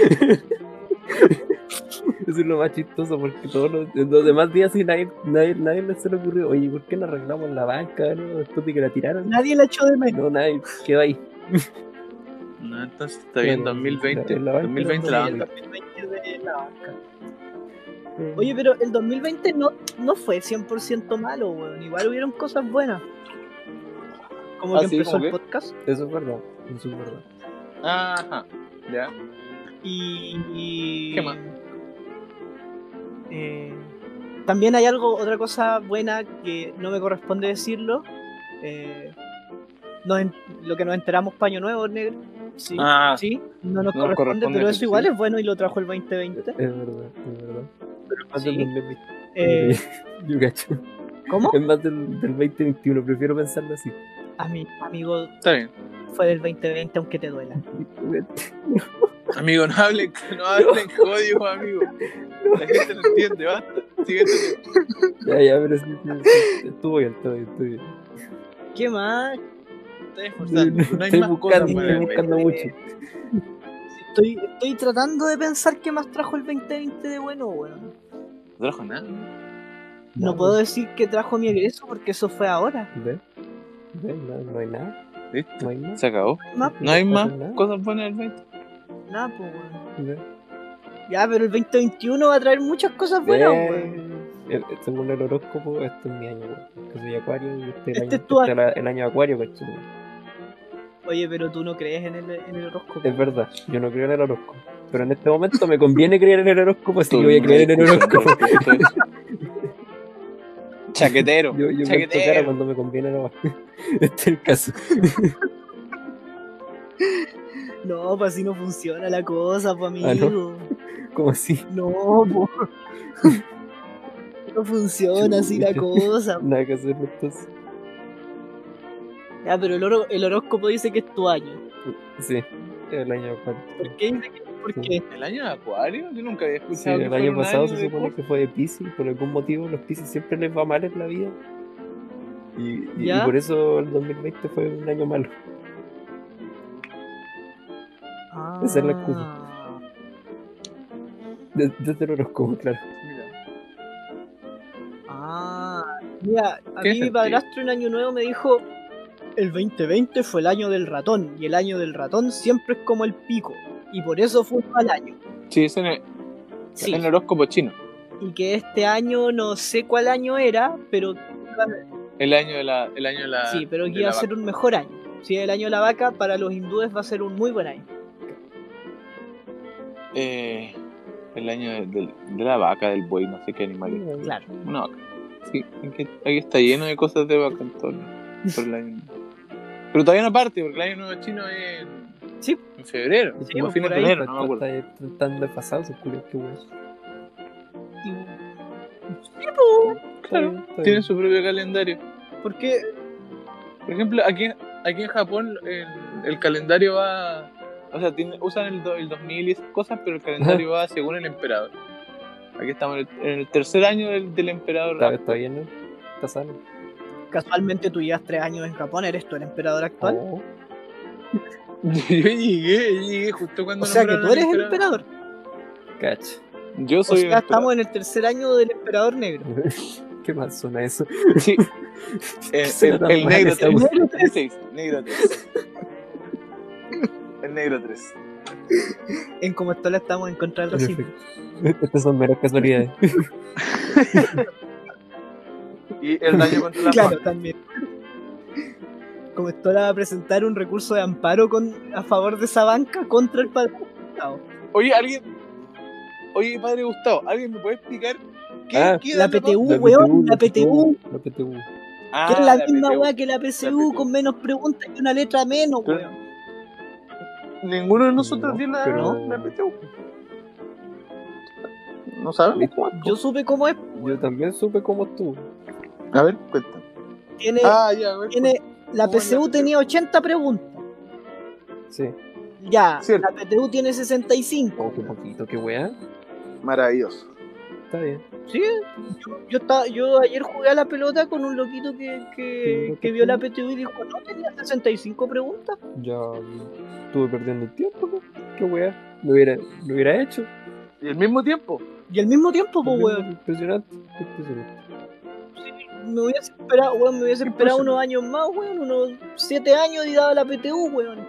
Eso es lo más chistoso porque todos los, los demás días sí nadie, nadie, nadie les se le ocurrió, oye, ¿por qué no arreglamos la banca no? después de que la tiraron? Nadie la echó de menos. No, nadie quedó ahí. No, entonces está bien, Pero, 2020. la banca 2020 no la fue El banca. 2020 de la banca. Oye, pero el 2020 no, no fue 100% malo, weón. Igual hubieron cosas buenas. Como Ah, que sí, empezó ¿cómo el qué? podcast. Eso es verdad, eso es verdad. Ajá. Ya. Y. y- ¿Qué más? Eh, también hay algo, otra cosa buena que no me corresponde decirlo. Eh, nos en- lo que nos enteramos paño nuevo, negro. Sí, Ah, sí, no nos no nos corresponde, corresponde pero eso igual sí. es bueno y lo trajo el 2020. Es verdad, es verdad. Pero es más Sí. del 2020. Eh, [LAUGHS] Yo cacho. ¿Cómo? Es más del, del 2021, prefiero pensarlo así. A mi amigo está bien. fue del 2020, aunque te duela. [LAUGHS] Amigo, no hablen, no [LAUGHS] hablen código, amigo. La gente no entiende, basta. Tema. Ya, ya, pero sí, sí, sí, estuvo bien, estuvo bien, estuvo bien. ¿Qué más? Estoy esforzando. No hay Estoy más buscando, cosas para estoy buscando mucho. Estoy, estoy tratando de pensar qué más trajo el 2020 de bueno, weón. No trajo nada. No puedo decir que trajo mi egreso porque eso fue ahora. ¿Ve? ¿Ve? No, no hay nada, ¿Listo? no hay nada. Se acabó. No hay No más cosas buenas del 20. nada, pues, weón. ¿Ve? Ya, pero el 2021 va a traer muchas cosas buenas, weón. el- según el horóscopo, este es mi año, weón. Que soy acuario y este, es el, Este año, es tu este es la- el año acuario, cacho. Oye, pero tú no crees en el, en el horóscopo. Es verdad, yo no creo en el horóscopo. Pero en este momento me conviene creer en el horóscopo, así que voy a creer en el horóscopo. Chaquetero. Yo, yo cuento cara chaquetero. cuando me conviene nomás. [LAUGHS] Este es el caso. No, pues así no funciona la cosa, pues Ah, amigo. Como así. No, pues. [LAUGHS] No funciona así la cosa. Nada que hacer entonces. Ya, pero el, oro- el horóscopo dice que es tu año. Sí, el año pasado. ¿Por qué dice que ¿Por Sí. qué? ¿El año de Acuario? Yo nunca había Sí, escuchado. que el año pasado año se de supone que fue de Pisces, por algún motivo los Pisces siempre les va mal en la vida. Y, y- y ¿Ya? por eso el 2020 fue un año malo. Esa es la excusa. Ah. De- Desde el horóscopo, claro. Mira. Ah, mira, a ¿Qué mí mi padrastro en Año Nuevo me dijo, el 2020 fue el año del ratón, y el año del ratón siempre es como el pico, y por eso fue un mal año. Sí, es en el, Sí, en el horóscopo chino. y que este año no sé cuál año era, pero El año de la. El año de la sí, pero que iba a ser un mejor año. Si el año de la vaca, para los hindúes va a ser un muy buen año. Eh, el año de, la vaca, del buey, no sé qué animal es. Claro. Una vaca. Sí, aquí, está lleno de cosas de vaca el- por el año. Pero todavía no parte, porque el año nuevo chino es en, Sí. en febrero, Sí, como pues, fines de enero, no me acuerdo. Está qué po, Claro, tienen su propio calendario. porque Por ejemplo, aquí, aquí en Japón el, el calendario va. O sea, tiene- usan el, do- el 2000 y esas cosas, pero el calendario va según el emperador. Aquí estamos en el, en el tercer año del, del emperador. Está, está bien, ¿no? Está sano. Casualmente tú llevas tres años en Japón, eres tú el emperador actual. Oh, [LAUGHS] Yo llegué, llegué justo cuando o sea que tú eres el emperador. cacha. Yo O soy el sea, estamos en el tercer año del emperador negro. [LAUGHS] ¿Qué más suena eso? Sí. [LAUGHS] El, Suena el- el mal negro esa 3. wea. Negro 3. Negro 3. El negro 3. En como estoy estamos en contra del racismo. Estas son meras casualidades. Y el daño contra la [LAUGHS] Claro, también. Como estoy va a presentar un recurso de amparo con, a favor de esa banca contra el padre Gustavo. Oye, alguien. Oye, padre Gustavo, ¿alguien me puede explicar qué Ah, qué la PTU. weón, la PTU. La PTU. Ah, que es la, la misma PTU. weá que la PSU PTU. con menos preguntas y una letra menos, weón. Ninguno de nosotros No, tiene la, pero- la PTU. No sabemos cuánto. Yo supe cómo es. Yo también supe cómo estuvo. A ver, cuenta. Tiene, Ah, ya, a ver. tiene, la ¿cómo es la PSU PTU? tenía 80 preguntas. Sí. Ya, Cierto. la PTU tiene 65. Oh, qué poquito, qué weá. Maravilloso. Está bien. Sí, yo, yo, estaba, yo ayer jugué a la pelota con un loquito que, que, Sí, que vio la PTU y dijo, no, tenía 65 preguntas. Ya estuve perdiendo el tiempo, ¿no? Qué weá. Lo hubiera, lo hubiera hecho. Y al mismo tiempo, Y al mismo tiempo, pues, weón, Impresionante. Impresionante. Me hubiese esperado, weón, me hubiese esperado unos años más, weón, unos 7 años y daba la PTU, weón.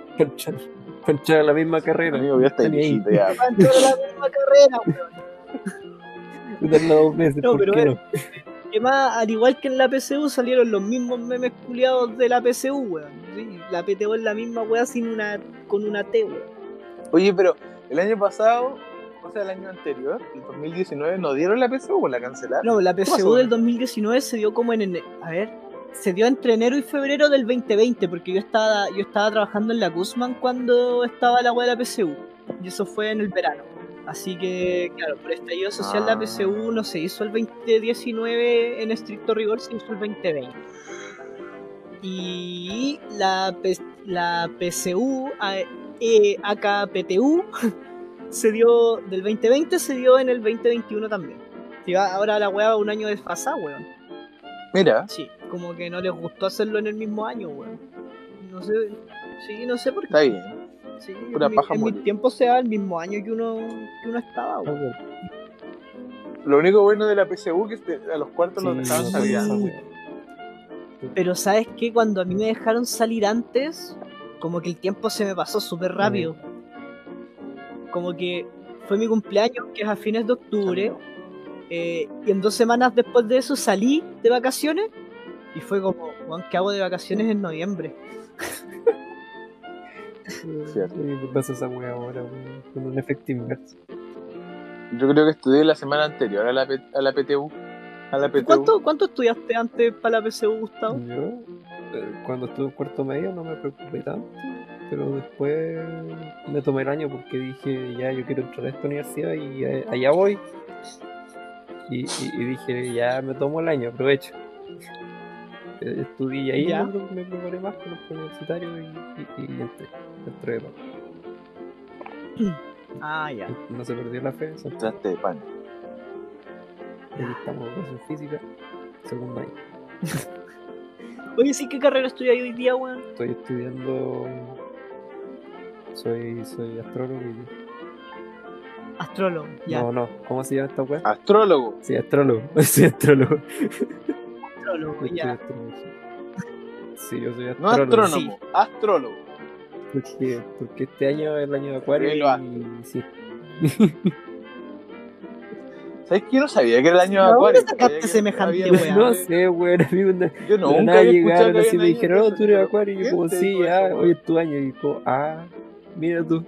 Concha, la misma carrera. amigo, ya está viejito ya. La misma carrera, weón. Dos No, ¿por pero qué es- no? Que más, al igual que en la PSU, salieron los mismos memes culiados de la PSU, weón. Sí, la PTU es la misma weá sin una, con una T, weón. Oye, pero el año pasado, o sea, el año anterior, el 2019, ¿no dieron la PSU o la cancelaron? No, la? PSU del 2019 se dio como en, ene- a ver, se dio entre enero y febrero del 2020, porque yo estaba, yo estaba trabajando en la Guzmán cuando estaba la weá de la PSU, y eso fue en el verano. Así que, claro, por estallido social Ah. la PSU no se hizo el 2019 en estricto rigor, se hizo el 2020. Y la, la PSU, a- eh, acá PTU, [LAUGHS] se dio del 2020, se dio en el 2021 también. Ahora la weá va un año desfasada, weón. Mira, Sí, como que no les gustó hacerlo en el mismo año, weón. No sé, sí, no sé por qué. está bien. Sí, pura en, mi- en tiempos se da el mismo año que uno, que uno estaba, weón. Lo único bueno de la PSU es que a los cuartos los Sí, dejaban no, salir. Pero ¿sabes qué? Cuando a mí me dejaron salir antes, como que el tiempo se me pasó súper rápido. Como que fue mi cumpleaños, que es a fines de octubre, eh, y en dos semanas después de eso salí de vacaciones, y fue como, weón, ¿qué hago de vacaciones en noviembre? [LAUGHS] Cierto. ¿Qué pasa esa weá ahora? Con un efecto inverso. Yo creo que estudié la semana anterior a la, P- a la PTU. A la PTU. ¿Cuánto, ¿Cuánto estudiaste antes para la PSU, Gustavo? Yo, eh, cuando estuve en cuarto medio, no me preocupé tanto. Pero después me tomé el año porque dije, ya, yo quiero entrar a esta universidad y eh, allá voy. Y, y- y dije, ya me tomo el año, aprovecho. eh, estudié y ahí Ya. me, pre- me preparé más con los universitarios y, y, y entré. Entré. [CLEARS THROAT] Ah, ya. No se perdió la fe. Entraste de pan. Y aquí estamos, educación física, segundo año. [LAUGHS] Oye, sí, ¿qué carrera estudias hoy día, weón? Estoy estudiando. Soy, soy astrólogo y. Astrólogo, ya. No, no, ¿cómo se llama esta weá? Astrólogo. Sí, astrólogo. [LAUGHS] Soy astrólogo. Astrólogo, ya. Sí, yo soy No astrólogo. astrónomo, astrólogo. Porque, porque este año es el año de Acuario Sí, y sí. ¿Sabes que yo no sabía que era el año de ¿De dónde Acuario? sacaste semejante weá? No sé, weón, a mí cuando Yo de nunca nada llegaron así me dijeron, oh, tú eres de Acuario. Y yo ¿Quién como, sí, ah, hoy es tu año. Y como, ah, mira tú.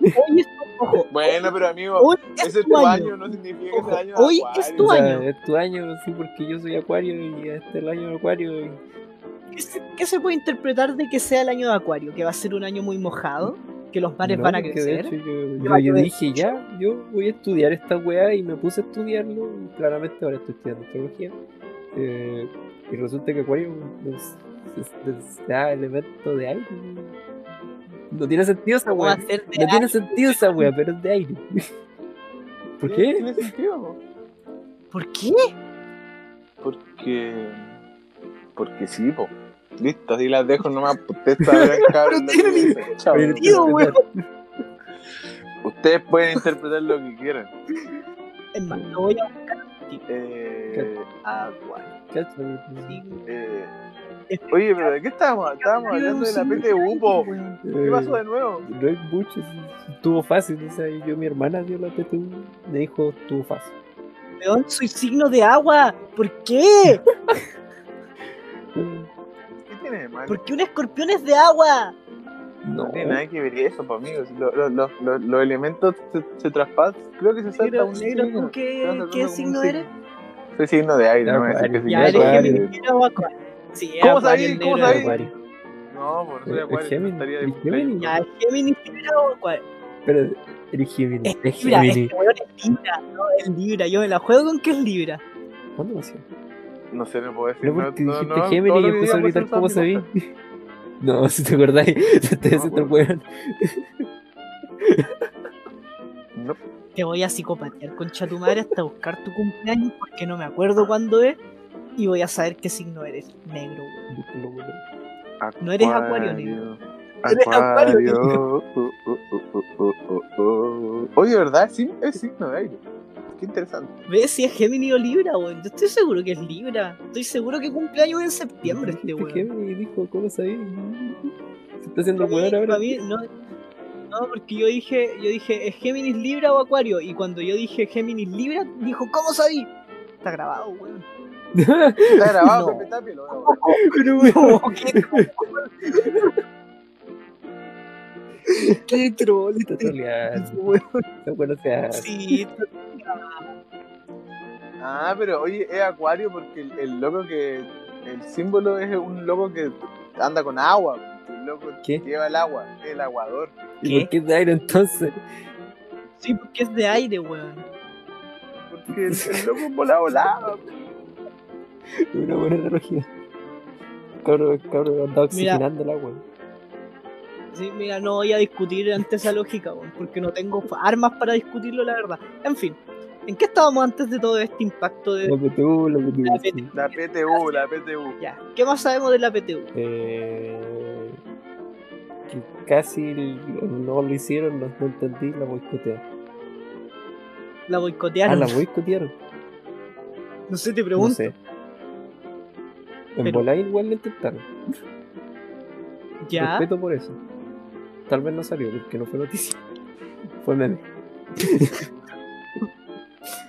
Hoy es tu, ojo, Bueno, pero amigo, hoy ese es tu tu año. año, no significa que Ojo, sea el año de hoy es tu O sea, año. es tu año, sí, porque yo soy Acuario y este es el año de Acuario. Y... ¿Qué se, qué se puede interpretar de que sea el año de Acuario? ¿Que va a ser un año muy mojado? ¿Que los mares No, van a crecer? hecho yo, dije, ya, yo voy a estudiar esta weá y me puse a estudiarlo. Y claramente ahora estoy estudiando astrología. Eh, y resulta que Acuario es, es, elemento de aire. No tiene sentido esa ¿Cómo va weá. No tiene sentido esa weá, pero es de aire. [LAUGHS] ¿Por qué? Tiene sentido, po. ¿Por qué? Porque. Porque sí, po. Listo, así las dejo nomás. Ustedes sabrán, cabrón. [LAUGHS] que tiene. Oye, Tío, weón. Ustedes pueden interpretar lo que quieran. Es más, lo voy a Eh, Acuario. Cacha, signo. eh, oye, pero ¿de qué estábamos? Estábamos hablando de la PTU, po. ¿Qué eh, pasó de nuevo? No hay mucho, estuvo fácil. O sea, yo, mi hermana dio la PTU, me dijo, estuvo fácil. Weón, soy signo de agua. ¿Por qué? [LAUGHS] ¿Qué tiene de malo? ¿Por qué un escorpión es de agua? No, No tiene nada que ver eso, pues, amigos. Lo- lo- lo- lo- los elementos se, se traspasan. Creo que se salta un negro, signo. ¿tú Se qué, qué signo eres? Soy signo de aire, no me voy a decir que signo de eres Géminis. Sí, es ¿Cómo el ¿Cómo es Acuario. No, no soy Eh, acuario. Géminis, estaría ¿el de Géminis? Ya, ¿es Géminis Acuario? pero eres Géminis, Es es Libra, Géminis. este weón es Libra, no, es Libra. Yo me la juego con que es Libra. ¿Cuándo nació? No sé, no puedo decir. No, porque no, dijiste no, Géminis y que empezó a gritar cómo sabí. [LAUGHS] No, si te acordáis, [LAUGHS] ese bueno. weón. [LAUGHS] Te voy a psicopatear, concha tu madre, hasta buscar tu cumpleaños porque no me acuerdo cuándo es. Y voy a saber qué signo eres. Negro, weón. No eres acuario, negro. Eres acuario, Acuario. [LAUGHS] Uh. Oye, ¿verdad? Sí, es signo de aire. Qué interesante. ¿Ves si es Géminis o Libra, weón? Yo estoy seguro que es Libra. Estoy seguro que cumpleaños en septiembre este weón. Géminis dijo, ¿cómo sabí? Se está haciendo weón ahora. para mí, no, no, porque yo dije, yo dije, ¿es Géminis Libra o Acuario? Y cuando yo dije Géminis Libra, dijo, ¿cómo sabí? Está grabado, weón. Está [LAUGHS] grabado, No. Pepe Tapia, lo voy a borrar. Pero weón, ¡Qué troll! está troleando. weón. Esa weón no se hace. Sí, Ah, pero oye, es acuario porque el, el loco que. El símbolo es un loco que anda con agua. El loco ¿Qué? que lleva el agua, el aguador. ¿Y ¿Qué? por qué es de aire entonces? sí, porque es de aire, weón. Porque el, el loco volaba, volaba. [LAUGHS] Una buena analogía. Cabro, cabro anda oxigenando el agua. Sí, mira, no voy a discutir ante esa lógica, weón, porque no tengo armas para discutirlo, la verdad. En fin, ¿en qué estábamos antes de todo este impacto de La PTU, la PTU. la. PTU? La PTU, la PTU. Ya, ¿qué más sabemos de la PTU? Eh, que casi no lo hicieron, no, no entendí, la boicotearon. La Ah, boicotearon. la boicotearon. [LAUGHS] No sé, te No pregunto. sé. En Pero- igual lo intentaron. Ya. Respeto por eso. Tal vez no salió porque no fue noticia. [LAUGHS] Fue meme.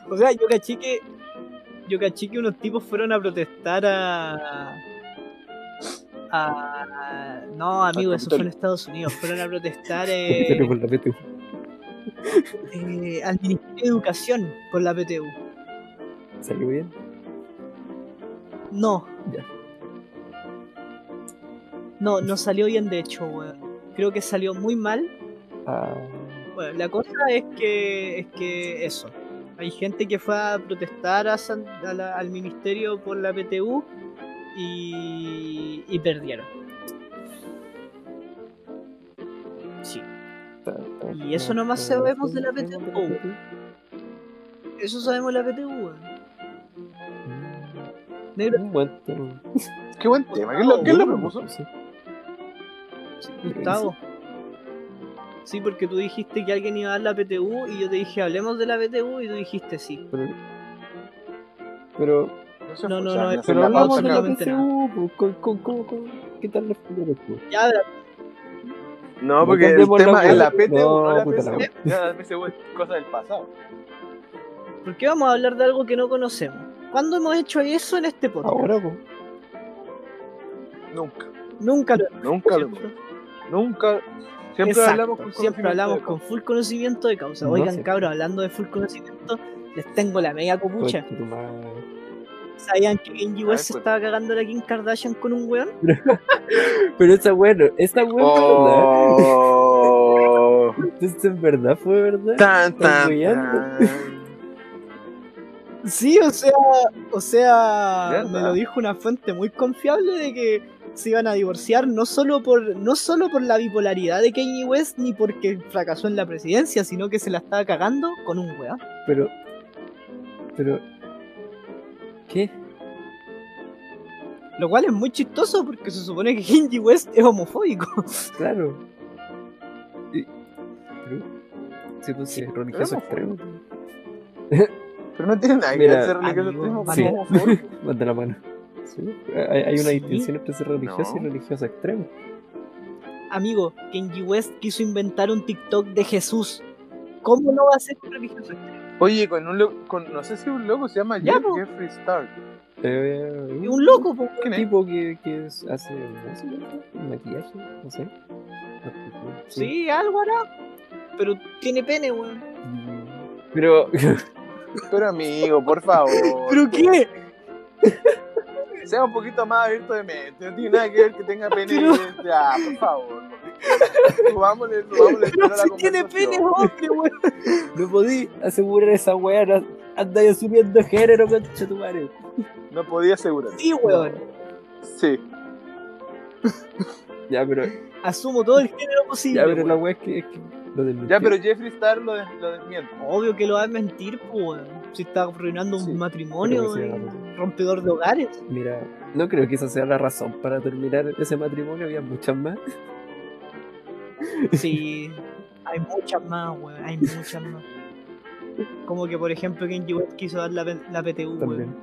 O sea, yo caché que. Yo caché que unos tipos fueron a protestar a. a no, amigo, eso fue en Estados Unidos. Fueron a protestar [LAUGHS] eh, eh, al Ministerio de Educación con la PTU. ¿Salió bien? No. Ya. No, no salió bien, de hecho, weón. Creo que salió muy mal. Ah, Bueno, la cosa es que, es que eso. Hay gente que fue a protestar a San- a la- al ministerio por la PTU y, y perdieron. Sí. Y eso nomás sabemos de la PTU. Eso sabemos de la PTU, weón. Negro, Un buen tema. Qué buen tema. ¿Quién lo, quién lo propuso? Sí. Gustavo. Sí, porque tú dijiste que alguien iba a dar la PTU y yo te dije, hablemos de la PTU y tú dijiste sí. Pero, pero, No, no, no, hacer pero la hablamos de la pues, con, con, con, con- ¿qué tal los primeros? Ya, No, porque el la tema es la. PTU, No, no la puta la la es cosa del pasado. ¿por qué vamos a hablar de algo que no conocemos? ¿Cuándo hemos hecho eso en este podcast? Ahora, pues. Nunca. Nunca lo Nunca lo hemos hecho. Nunca. Siempre Exacto, hablamos con siempre hablamos con full conocimiento de causa. No, Oigan, cabros, hablando de full conocimiento, les tengo la media copucha. ¿Sabían que Kenji West se pues. estaba cagando a la Kim Kardashian con un weón? [LAUGHS] Pero esa bueno, esa weón Oh. [LAUGHS] verdad. Entonces en verdad fue verdad. Tan, tan. Sí, o sea, o sea, ¿Verdad? me lo dijo una fuente muy confiable de que se iban a divorciar no solo por no solo por la bipolaridad de Kanye West ni porque fracasó en la presidencia, sino que se la estaba cagando con un weón. Pero. Pero. ¿Qué? Lo cual es muy chistoso porque se supone que Kanye West es homofóbico. [LAUGHS] Claro. Y- Pero. Sí, pues sí, religioso extremo. Pero no tiene nada que Mira, ser religioso extremo sí. [LAUGHS] Manda la mano. Sí, Hay, hay una Sí. distinción entre ser religioso y No. religioso extremo. Amigo, Kanye West quiso inventar un TikTok de Jesús. ¿Cómo no va a ser un religioso extremo? Oye, con un loco, con, no sé si un loco se llama Ya. Jeffrey Star. Eh, Es un loco, po. ¿Quién es? tipo que, que es- hace música, maquillaje, no sé. Sí, algo hará. Pero tiene pene, weón. Pero, [LAUGHS] Pero amigo, por favor. ¿Pero qué? Sea un poquito más abierto de mente. No tiene nada que ver que tenga [LAUGHS] pene. Pero- Ya, por favor. Subámosle, subámosle la si tiene pene, hombre, weón. [LAUGHS] no podí asegurar esa weá, no- anda ahí asumiendo género, concha tu madre. No podía asegurar. Sí, weón. Sí. Ya, pero, Asumo todo el género posible. ya, pero la weón. weá es que, es que lo Ya, pero Jeffrey Star lo, des- lo desmiente. Obvio que lo va a mentir, pues, weón. Si está arruinando un Sí, matrimonio, rompedor de hogares. Mira, no creo que esa sea la razón para terminar ese matrimonio, había muchas más. Sí, hay muchas más, weón. Hay muchas más. Como que, por ejemplo, Kenji West quiso dar la, PTU, weón.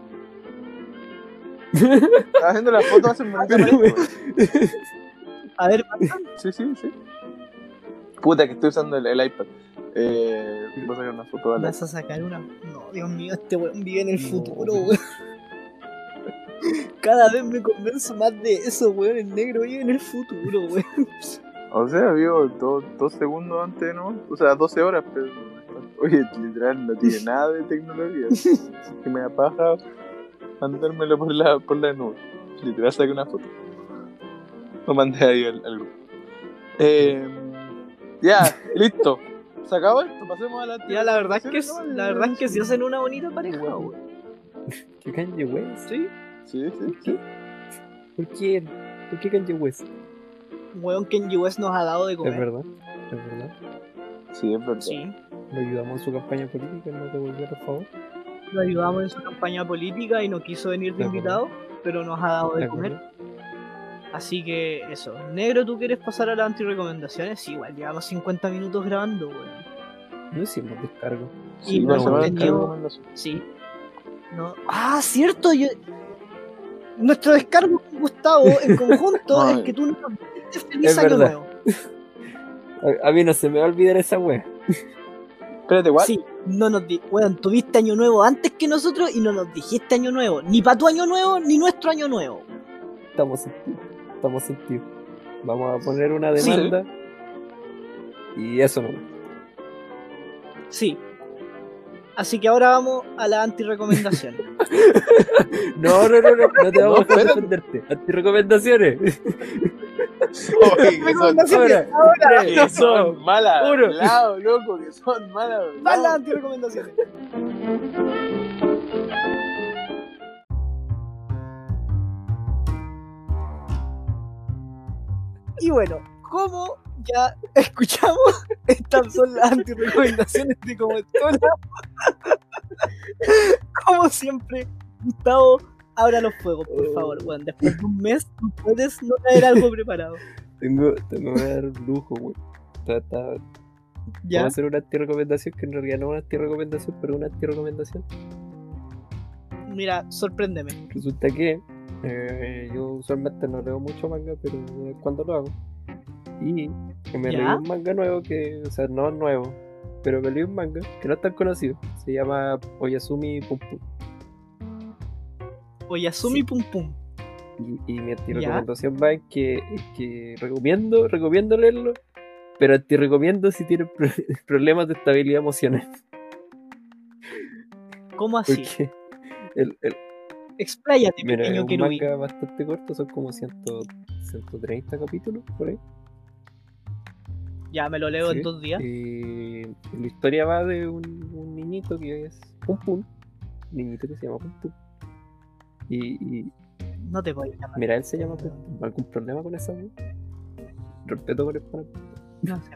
Estaba haciendo las fotos hace un momento. A ver, Sí, sí, sí. Puta, que estoy usando el, el iPad. Eh, voy a sacar una foto de la vas a sacar una. No, Dios mío, este weón vive en el No. futuro, weón. Cada vez me convenzo más de eso, weón. El negro vive en el futuro, weón. O sea, vivo dos, dos segundos antes, ¿no? O sea, 12 horas, pero. Oye, literal, no tiene [LAUGHS] nada de tecnología. que me da paja mandármelo por la, por la nube. Literal, saqué una foto. Lo mandé ahí al, al grupo. Eh, ya, listo. ¿Se acabó esto? Pasemos a la. Ya, la verdad es que, ¿no? la verdad es que si hacen una bonita pareja, Weón. weón. ¿Qué Kanye West? Sí, Sí, sí. ¿Por qué? ¿Por qué? ¿Por qué Kanye West? weón, Kenji West nos ha dado de Es comer. verdad, es verdad. Sí, es verdad. Sí, Lo ayudamos en su campaña política, no te volvió por favor. lo ayudamos en su campaña política y no quiso venir de invitado, pero nos ha dado de comer. Así que eso. Negro, ¿tú quieres pasar a las antirecomendaciones? Sí, igual llevamos 50 minutos grabando, weón. No hicimos descargo. Sí, Y no, no tenido- recomendación. Sí. No. Ah, cierto. Yo... Nuestro descargo con Gustavo en [LAUGHS] conjunto es que tú nos dijiste feliz Es año nuevo. A, a mí no se me va a olvidar esa wea. Espérate, ¿what? Sí, no nos di... Weón, tuviste año nuevo antes que nosotros y no nos dijiste año nuevo. Ni para tu año nuevo, ni nuestro año nuevo. Estamos sentidos. Estamos sentidos. Vamos a poner una Sí. demanda. Y eso no. Sí. Así que ahora vamos a la antirecomendación. [LAUGHS] No, no, no, no, no te vamos No, a defenderte. Antirecomendaciones. Oye, que son, Recomendaciones, ahora. que son malas. Uno. hablados, loco, que son malas. Van las hablados. antirecomendaciones. Y bueno, como ya [LAUGHS] escuchamos, estas son las anti-recomendaciones de como Estola. [LAUGHS] Como siempre, Gustavo, abra los fuegos, por favor, weón. Después de un mes, tú puedes no traer algo preparado. Tengo, tengo que dar lujo, está, Vamos a hacer una anti-recomendación que en realidad no es una anti-recomendación, pero una anti-recomendación. Mira, sorpréndeme. Resulta que eh, yo usualmente no leo mucho manga, pero cuando lo hago. Y que me ¿Ya? leí un manga nuevo que, o sea, no es nuevo, pero me leí un manga que no es tan conocido. Se llama Oyasumi Pum Pum. Oyasumi Sí. Pum Pum. Y, y mi anti-recomendación va en que, que recomiendo, recomiendo leerlo, pero anti-recomiendo si tienen pro- [LAUGHS] problemas de estabilidad emocional. ¿Cómo así? Porque el, el- Expláyate, mira, es pequeño un querubín. manga bastante corto, son como 100, 130 capítulos por ahí. Ya me lo leo Sí, en dos días. Y la historia va de un, un niñito que es Pum Pum, niñito que se llama Pum Pum. Y, y No te voy a llamar. mira, él se llama Pum Pum. ¿Algún problema con esa? Respeto por el pana. No sé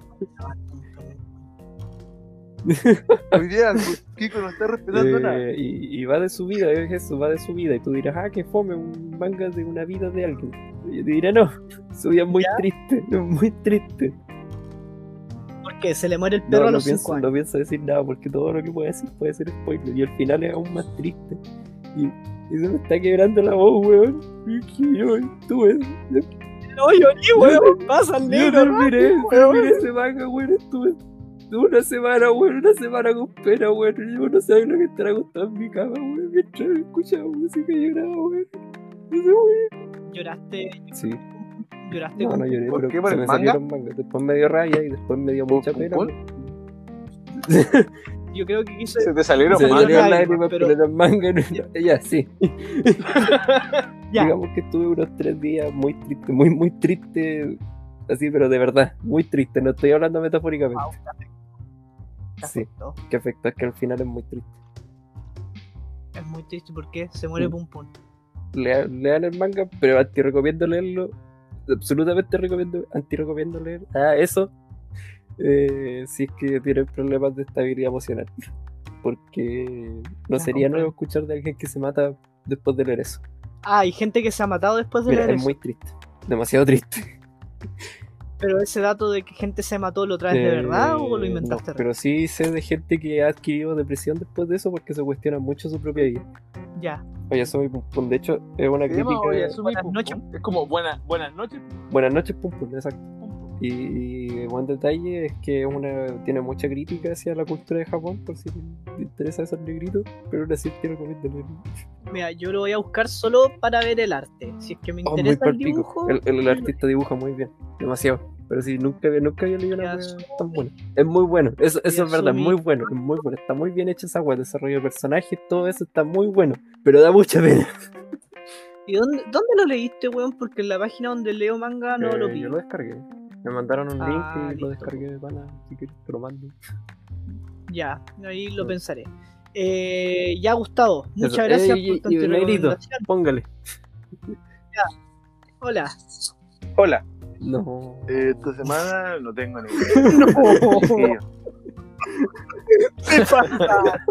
[LAUGHS] Hoy día Kiko no está respetando Eh, nada. y, y va de su vida, es eso, va de su vida. Y tú dirás, ah, que fome, un manga de una vida de alguien. Y yo te diré, no, [LAUGHS] su vida es muy triste, [LAUGHS] es muy triste. ¿Por qué? Se le muere el perro No, a no los pienso, 5 no años. pienso decir nada porque todo lo que puede decir puede ser spoiler. Y al final es aún más triste. Y, y se me está quebrando la voz, weón. Y que yo estuve. No, llorí, weón. Pasa el Yo negro. terminé, rápido, weón. terminé ese manga, weón. Estuve una semana, weón, una semana con pena, weón. Y yo no sabía lo que estar acostado en mi cama, weón. Mientras escuchaba música y lloraba, weón. No sé, weón. Lloraste, Sí, lloraste no, no lloré, ¿Por pero qué? ¿Por se el me manga? salieron mangas. Después me dio rabia y después me dio ¿Por mucha pena. Yo creo que [LAUGHS] quise. Se te salieron Se mangas. salieron lágrimas, pero- pero eran manga. no- Ya, sí. [LAUGHS] Ya, Digamos que estuve unos tres días muy triste, muy, muy triste. Así, pero de verdad, muy triste. No estoy hablando metafóricamente. Te Sí, afectó. que afecta es que al final es muy triste. Es muy triste porque se muere Mm. Pum Pum. Lea- lean el manga, pero anti recomiendo leerlo. Absolutamente recomiendo, anti recomiendo leer. Ah, eso. eh, si es que tienen problemas de estabilidad emocional. [LAUGHS] Porque no Ya, sería comprendo. nuevo escuchar de alguien que se mata después de leer eso. Ah, hay gente que se ha matado después de Mira, leer es eso. muy triste. Demasiado triste. Pero ese dato de que gente se mató lo traes de Eh, verdad o lo no, inventaste? pero sí sé de gente que ha adquirido depresión después de eso porque se cuestiona mucho su propia vida. Ya. Oye, soy Pum Pum. De hecho, es una llama crítica. Oyasumi Buenas Pum noches. Es como buena, buenas noches. Buenas noches, Pum Pum, exacto. Y, y buen detalle es que es una, tiene mucha crítica hacia la cultura de Japón, por si te interesa esos negritos, pero aún así te recomiendo. Mira, yo lo voy a buscar solo para ver el arte. Si es que me Oh, muy interesa el palpico. dibujo. El, el- el artista dibuja muy bien, demasiado. Pero sí, nunca, había- nunca había leído una tan buena. Es muy bueno, eso, eso es verdad, Yasumi. muy bueno, es muy bueno. Está muy bien hecha esa wea, desarrollo de personajes, todo eso está muy bueno, pero da mucha pena. ¿Y dónde, dónde lo leíste, weón? Porque en la página donde leo manga no lo Eh, vi. Yo lo descargué. Me mandaron un Ah, link y listo. lo descargué de pana, si quieres te lo mando. Ya, ahí lo Sí. pensaré. Eh, ya, Gustavo, muchas Eso. gracias Ey, por y- negrito, póngale. Hola. Hola. No. Eh, esta semana no tengo ni [LAUGHS] No. idea. ¿Qué pasa?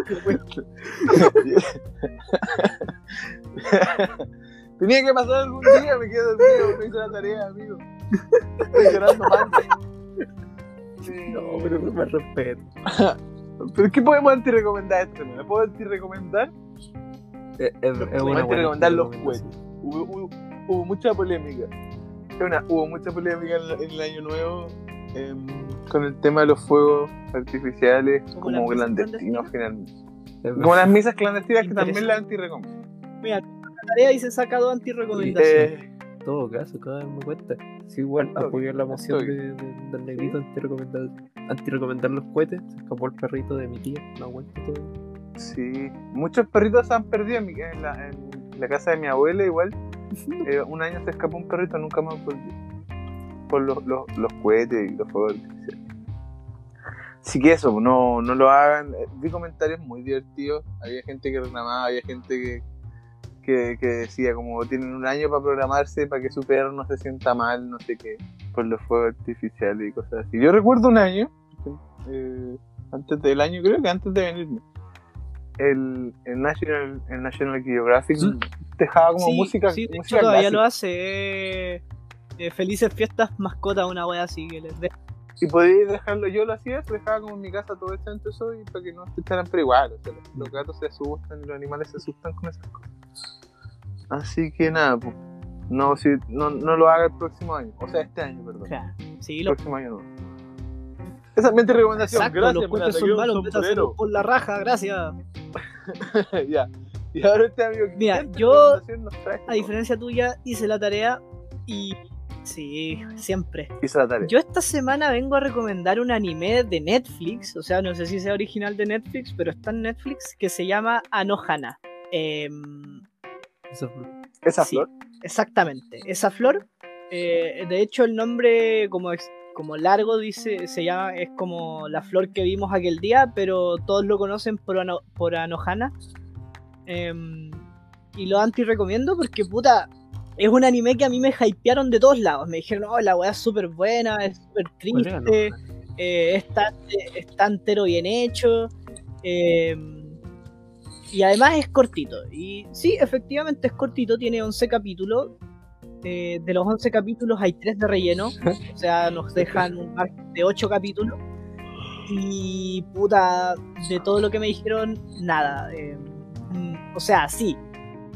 [LAUGHS] Tenía que pasar algún día, me quedé dormido, no hice la tarea, amigo. Estoy llorando mal. No, pero me respeto. ¿Pero qué podemos anti-recomendar esta semana? ¿Puedo anti-recomendar? Es, es, es Podemos una recomendar los cohetes. Hubo, hubo- hubo mucha polémica. Es una- hubo mucha polémica en, el año nuevo em, con el tema de los fuegos artificiales ¿Como clandestinos finalmente. Es Como las misas clandestinas que también las anti-recomiendo. Mira, la tarea y se saca dos anti-recomendaciones. Eh, todo caso, cada vez me cuenta. Sí, igual apoyar la moción de, de- del negrito anti-recomendar, anti-recomendar los cohetes. Se escapó el perrito de mi tía. No aguanto todo. sí, muchos perritos se han perdido en, mi- en la, en la casa de mi abuela igual. [LAUGHS] Eh, un año se escapó un perrito, nunca más volvió. Por los, los, los cohetes y los fuegos artificiales. Así que eso, no, no lo hagan. Eh, Vi comentarios muy divertidos. Había gente que reclamaba, había gente que, que, que decía como tienen un año para programarse para que su perro no se sienta mal, no sé qué. por los fuegos artificiales y cosas así. Yo recuerdo un año, eh, antes del año, creo que antes de venirme, el, el National, el National Geographic dejaba como Sí, música. sí, de hecho música todavía lo hace. eh, eh, felices fiestas, mascota, una wea así que les de- Y podíais dejarlo, yo lo hacía, se dejaba como en mi casa todo esto entre eso y para que no escucharan, pero igual, o sea, los, los gatos se asustan, los animales se asustan con esas cosas. Así que nada, pues, no, si, no, no lo haga el próximo año, o sea, este año, perdón. Claro, Sí, El lo próximo año no. Esa es mi recomendación, Exacto, gracias, los cuentos son malos, sombrero. por la raja, gracias. [LAUGHS] ya. Y ahora este amigo, Mira, ¿qué yo, A diferencia tuya, hice la tarea y. Sí, siempre. Hice la tarea. Yo esta semana vengo a recomendar un anime de Netflix, o sea, no sé si sea original de Netflix, pero está en Netflix, que se llama Anohana. Esa sí. flor. exactamente, esa flor. eh, de hecho, el nombre como, ex- como largo dice, se llama, es como la flor que vimos aquel día, pero todos lo conocen por, ano- por Anohana. Em, y lo anti recomiendo porque puta. Es un anime que a mí me hypearon de todos lados. Me dijeron, oh, la weá es súper buena, es súper triste, eh, está, está entero bien hecho. eh, y además es cortito. Y sí, efectivamente es cortito, tiene 11 capítulos. eh, de los 11 capítulos hay 3 de relleno. o sea, nos dejan un margen de 8 capítulos. Y puta, de todo lo que me dijeron, nada. eh, mm, o sea, sí,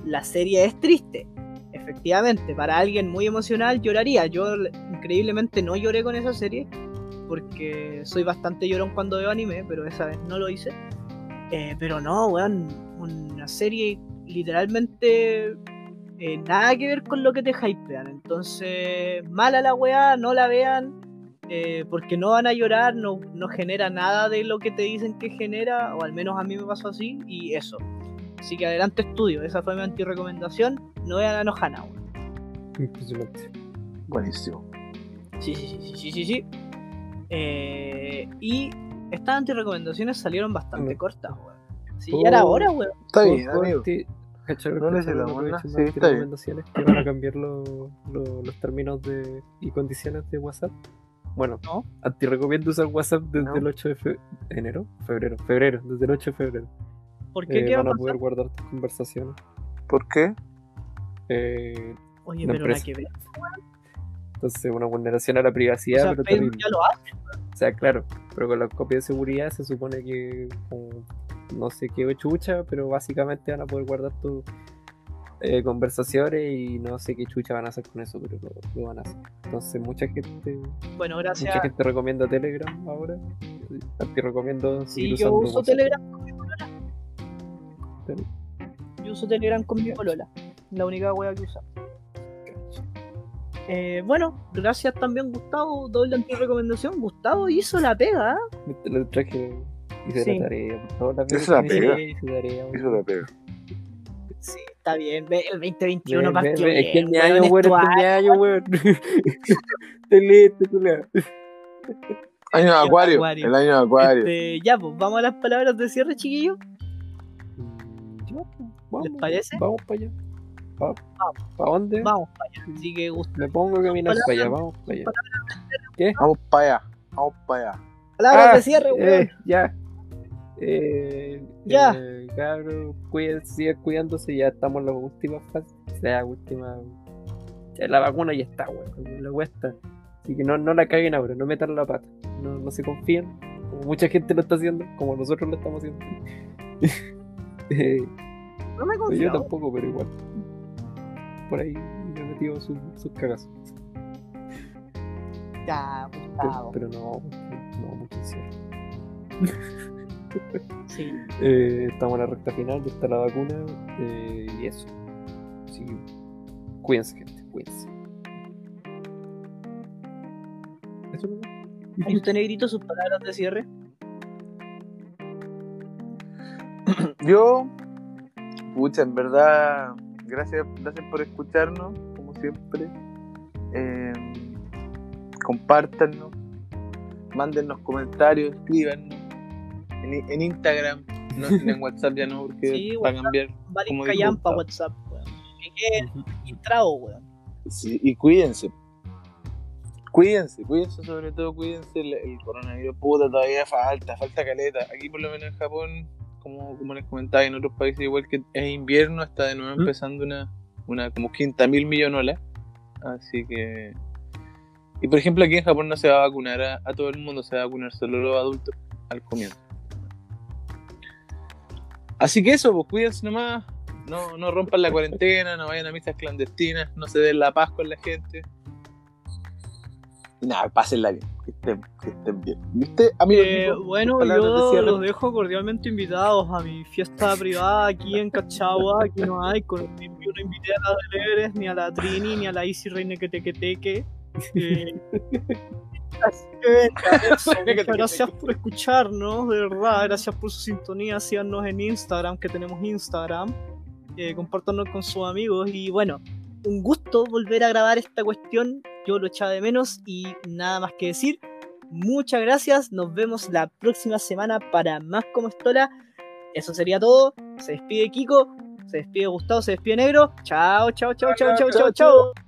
la serie es triste. Efectivamente, para alguien muy emocional lloraría. Yo increíblemente no lloré con esa serie porque soy bastante llorón cuando veo anime, pero esa vez no lo hice. Eh, pero no, weón, una serie literalmente eh, nada que ver con lo que te hypean. Entonces, mala la weá, no la vean, eh, porque no van a llorar, no, no genera nada de lo que te dicen que genera, o al menos a mí me pasó así, y eso. Así que adelante estudio, esa fue mi anti-recomendación. No vean a Nohana, weón. Impresionante. Buenísimo. Sí, sí, sí, sí, sí, sí. sí. Eh, y estas anti-recomendaciones salieron bastante Mm. cortas, weón. Sí, ya era Oh. hora, weón. Está bien, amigo. ¿cachai? No necesitamos que dicho Sí, recomendaciones que van a cambiar lo- lo- los términos de, y condiciones de WhatsApp. Bueno, No. anti recomiendo usar WhatsApp desde No. el 8 de fe- enero, febrero, febrero, desde el 8 de febrero. ¿Por qué? Eh, ¿Qué va a van a poder guardar tus conversaciones. ¿Por qué? Eh, Oye, una pero empresa. que ver. entonces, una vulneración a la O privacidad, sea, pero Facebook terrible. ya lo hace. O sea, claro, pero con la copia de seguridad se supone que como, no sé qué chucha, pero básicamente van a poder guardar tus eh, conversaciones y no sé qué chucha van a hacer con eso, pero lo, lo van a hacer. Entonces mucha gente, Bueno, gracias. mucha gente recomienda Telegram ahora. Ti recomiendo Sí, yo uso WhatsApp. Telegram con mi polola. Yo uso Telegram con mi polola. La única wea que usa. Eh, bueno, gracias también Gustavo, doble anti-recomendación. Gustavo hizo la pega. Te lo traje, hice Sí. la tarea, por favor. las Hizo la que pega. tarea, Eso la pega. Sí, está bien. Ve, El 2021 Ven, ven, partió Es que es bien, mi año, es weón, este es mi año. año, weón. Te leíste, culiao. Año de Año de acuario. acuario. El año de acuario. Este, ya, pues vamos a las palabras de cierre, chiquillos. Mm, pues, vamos, parece? Vamos para allá. ¿Para Vamos. dónde? Vamos para allá. Así que Gustavo, Me pongo a caminar para allá, vamos para allá. Vamos para allá. Vamos para allá. palabras Ah, de cierre, weón. Eh, ya. Eh, Ya. eh, cabros, cuídense, sigan cuidándose, ya estamos en las últimas fases. O sea, última. ya la vacuna ya está, weón. La está. Así que no, no la caguen ahora, no metan la pata. No, no se confíen, como mucha gente lo está haciendo, como nosotros lo estamos haciendo. [LAUGHS] Eh, No me yo confío. tampoco, pero igual. Por ahí me he metido sus, sus cagazos. Ya, Pero, Gustavo. pero no, no, mucho encierro. [LAUGHS] Sí. Eh, estamos en la recta final, ya está la vacuna eh, y eso. Así que cuídense, gente, cuídense. Eso no ¿Y usted, Negrito, sus palabras de cierre? Yo, pucha, en verdad, gracias, gracias por escucharnos, como siempre. Eh, compártanos, mándennos comentarios, escríbanos en, en Instagram, no, [LAUGHS] en WhatsApp ya no, porque Sí, va a cambiar. Vale, Como callan para. WhatsApp, weón. Que registrado, weón. Sí, y cuídense. Cuídense, cuídense sobre todo, cuídense. El, el coronavirus, puta, todavía falta, falta caleta. Aquí por lo menos en Japón, como, como les comentaba, en otros países igual que es invierno, está de nuevo ¿Mm? empezando una, una como quinta mil millonola. Así que... Y por ejemplo aquí en Japón no se va a vacunar a, a todo el mundo, se va a vacunar solo a los adultos al comienzo. Así que eso, pues cuídense nomás, no, no rompan la cuarentena, no vayan a misas clandestinas, no se den la paz con la gente. Y nada, pásenla bien, que estén, que estén bien. ¿Viste? Amigo, Eh, bueno, yo los dejo cordialmente invitados a mi fiesta privada aquí en Cachagua. Aquí no hay, con, yo no invité a la Delebres, ni a la Trini, ni a la Isi Reine que te [LAUGHS] que. Eh, así que venga, eso. Muchas gracias por escucharnos, de verdad. Gracias por su sintonía. Síganos en Instagram, que tenemos Instagram. Eh, compártanos con sus amigos. Y bueno, un gusto volver a grabar esta cuestión. Yo lo echaba de menos y nada más que decir. Muchas gracias. Nos vemos la próxima semana para más como estola. Eso sería todo. Se despide Kiko. Se despide Gustavo. Se despide Negro. Chao, chao, chao, chao, chao, chao, chao.